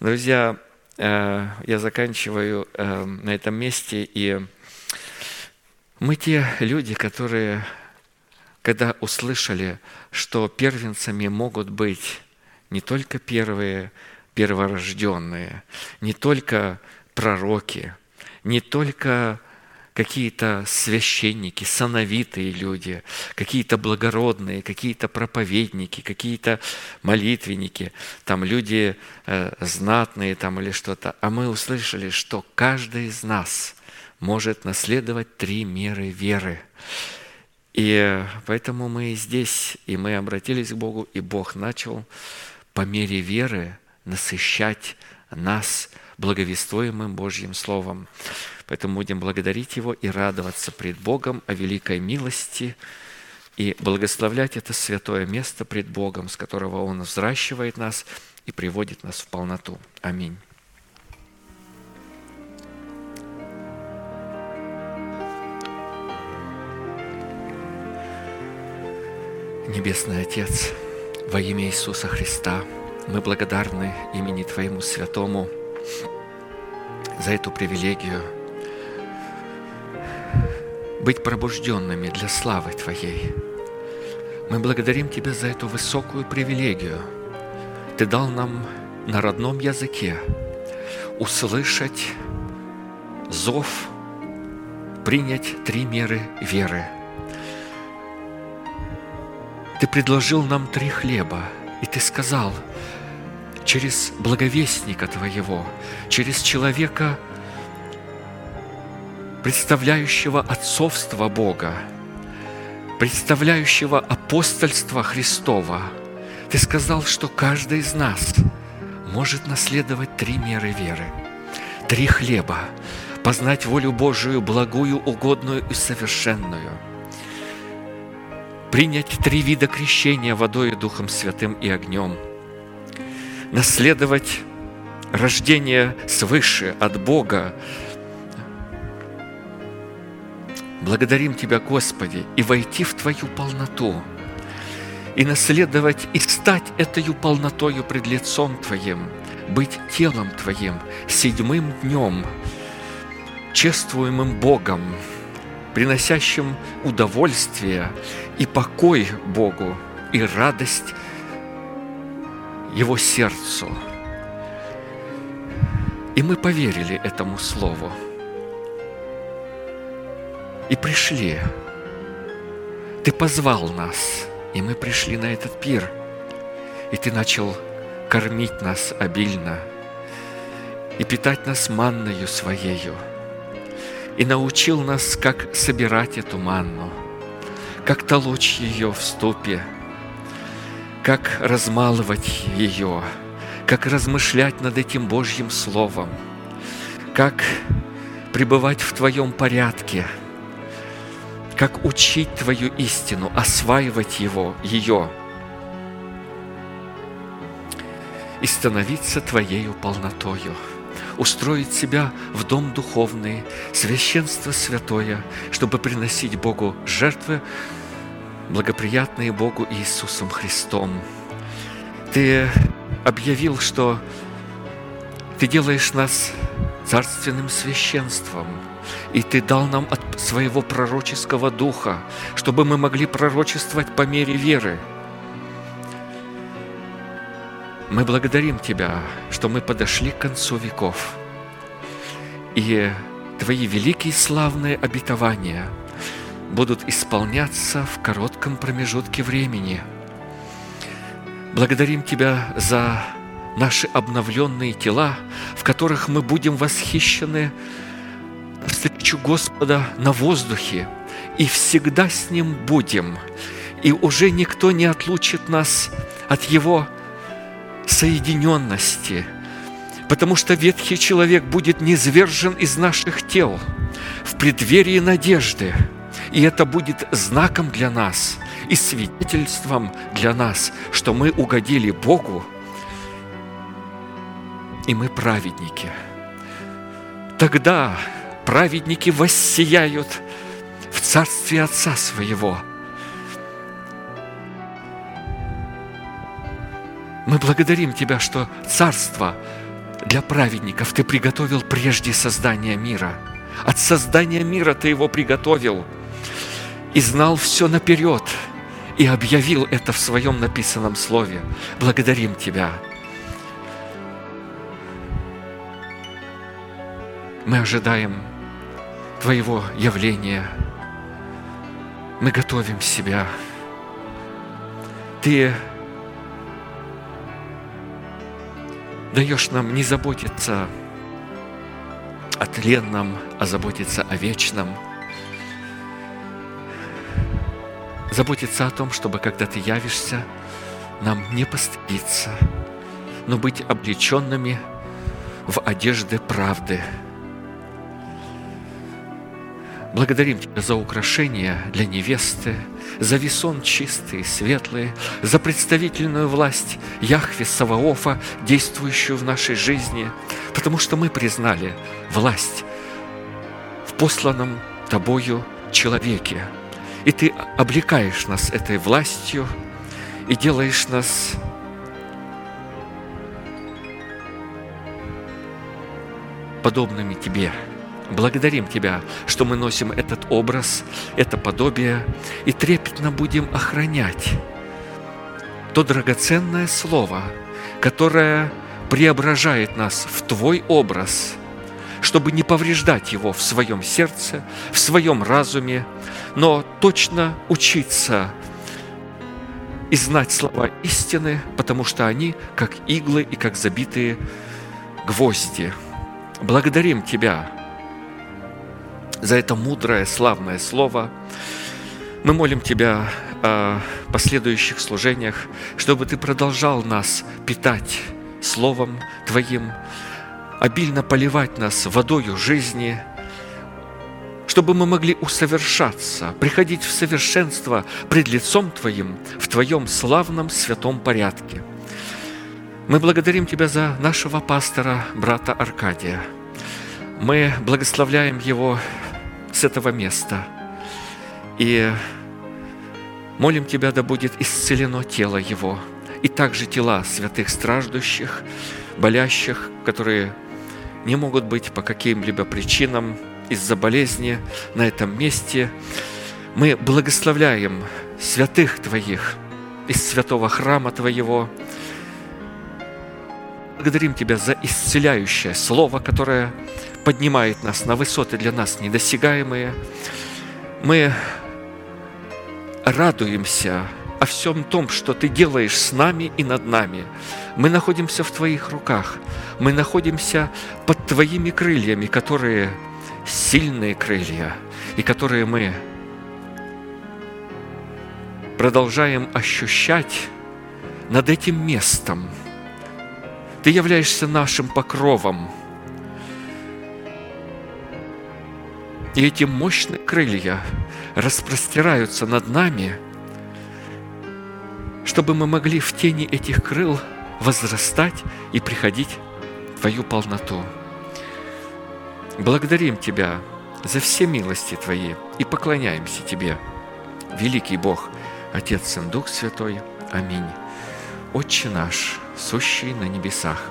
друзья, э, я заканчиваю э, на этом месте, и мы те люди, которые, когда услышали, что первенцами могут быть не только первые перворожденные, не только пророки, не только какие-то священники, сановитые люди, какие-то благородные, какие-то проповедники, какие-то молитвенники, там люди э, знатные там или что-то. А мы услышали, что каждый из нас может наследовать три меры веры. И поэтому мы здесь, и мы обратились к Богу, и Бог начал по мере веры насыщать нас благовествуемым Божьим Словом. Поэтому будем благодарить Его и радоваться пред Богом о великой милости и благословлять это святое место пред Богом, с которого Он взращивает нас и приводит нас в полноту. Аминь. Небесный Отец, во имя Иисуса Христа, мы благодарны имени Твоему Святому за эту привилегию быть пробужденными для славы Твоей. Мы благодарим Тебя за эту высокую привилегию. Ты дал нам на родном языке услышать зов, принять три меры веры – ты предложил нам три хлеба, и Ты сказал, через благовестника Твоего, через человека, представляющего отцовство Бога, представляющего апостольство Христова, Ты сказал, что каждый из нас может наследовать три меры веры, три хлеба, познать волю Божию, благую, угодную и совершенную – принять три вида крещения водой, Духом Святым и огнем, наследовать рождение свыше от Бога. Благодарим Тебя, Господи, и войти в Твою полноту, и наследовать, и стать этой полнотою пред лицом Твоим, быть телом Твоим, седьмым днем, чествуемым Богом, приносящим удовольствие и покой Богу, и радость Его сердцу. И мы поверили этому Слову. И пришли. Ты позвал нас, и мы пришли на этот пир. И Ты начал кормить нас обильно и питать нас манною Своею – и научил нас, как собирать эту манну, как толочь ее в ступе, как размалывать ее, как размышлять над этим Божьим Словом, как пребывать в Твоем порядке, как учить Твою истину, осваивать его, ее и становиться Твоею полнотою – устроить себя в дом духовный, священство святое, чтобы приносить Богу жертвы, благоприятные Богу Иисусом Христом. Ты объявил, что Ты делаешь нас царственным священством, и Ты дал нам от своего пророческого духа, чтобы мы могли пророчествовать по мере веры – мы благодарим Тебя, что мы подошли к концу веков. И Твои великие славные обетования будут исполняться в коротком промежутке времени. Благодарим Тебя за наши обновленные тела, в которых мы будем восхищены встречу Господа на воздухе, и всегда с Ним будем, и уже никто не отлучит нас от Его соединенности, потому что ветхий человек будет низвержен из наших тел в преддверии надежды, и это будет знаком для нас и свидетельством для нас, что мы угодили Богу, и мы праведники. Тогда праведники воссияют в Царстве Отца Своего – Мы благодарим Тебя, что царство для праведников Ты приготовил прежде создания мира. От создания мира Ты его приготовил и знал все наперед, и объявил это в своем написанном слове. Благодарим Тебя. Мы ожидаем Твоего явления. Мы готовим себя. Ты даешь нам не заботиться о тленном, а заботиться о вечном. Заботиться о том, чтобы, когда ты явишься, нам не постыдиться, но быть облеченными в одежды правды. Благодарим Тебя за украшения для невесты, за весон чистый, светлый, за представительную власть Яхве Саваофа, действующую в нашей жизни, потому что мы признали власть в посланном Тобою человеке. И Ты облекаешь нас этой властью и делаешь нас подобными Тебе. Благодарим Тебя, что мы носим этот образ, это подобие, и трепетно будем охранять то драгоценное слово, которое преображает нас в Твой образ, чтобы не повреждать его в своем сердце, в своем разуме, но точно учиться и знать слова истины, потому что они как иглы и как забитые гвозди. Благодарим Тебя за это мудрое, славное слово. Мы молим Тебя о последующих служениях, чтобы Ты продолжал нас питать Словом Твоим, обильно поливать нас водою жизни, чтобы мы могли усовершаться, приходить в совершенство пред лицом Твоим в Твоем славном святом порядке. Мы благодарим Тебя за нашего пастора, брата Аркадия. Мы благословляем его с этого места и молим Тебя, да будет исцелено тело его, и также тела святых страждущих, болящих, которые не могут быть по каким-либо причинам из-за болезни на этом месте. Мы благословляем святых Твоих из святого храма Твоего. Благодарим Тебя за исцеляющее слово, которое поднимает нас на высоты для нас недосягаемые. Мы радуемся о всем том, что Ты делаешь с нами и над нами. Мы находимся в Твоих руках. Мы находимся под Твоими крыльями, которые сильные крылья, и которые мы продолжаем ощущать над этим местом. Ты являешься нашим покровом. И эти мощные крылья распростираются над нами, чтобы мы могли в тени этих крыл возрастать и приходить в Твою полноту. Благодарим Тебя за все милости Твои и поклоняемся Тебе, великий Бог, Отец, Сын, Дух Святой. Аминь. Отче наш, сущий на небесах,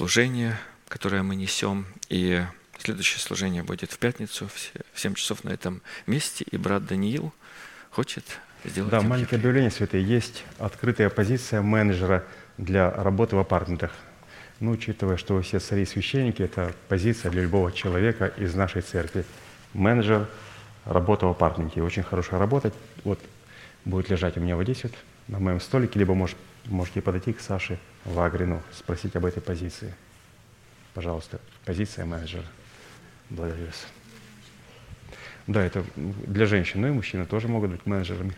служение, которое мы несем. И следующее служение будет в пятницу в 7 часов на этом месте. И брат Даниил хочет сделать... Да, маленькое объявление, святые. Есть открытая позиция менеджера для работы в апартментах. Ну, учитывая, что вы все цари и священники, это позиция для любого человека из нашей церкви. Менеджер, работа в апартменте. Очень хорошая работа. Вот будет лежать у меня вот здесь вот на моем столике, либо может можете подойти к Саше Вагрину, спросить об этой позиции. Пожалуйста, позиция менеджера. Благодарю вас. Да, это для женщин, но и мужчины тоже могут быть менеджерами.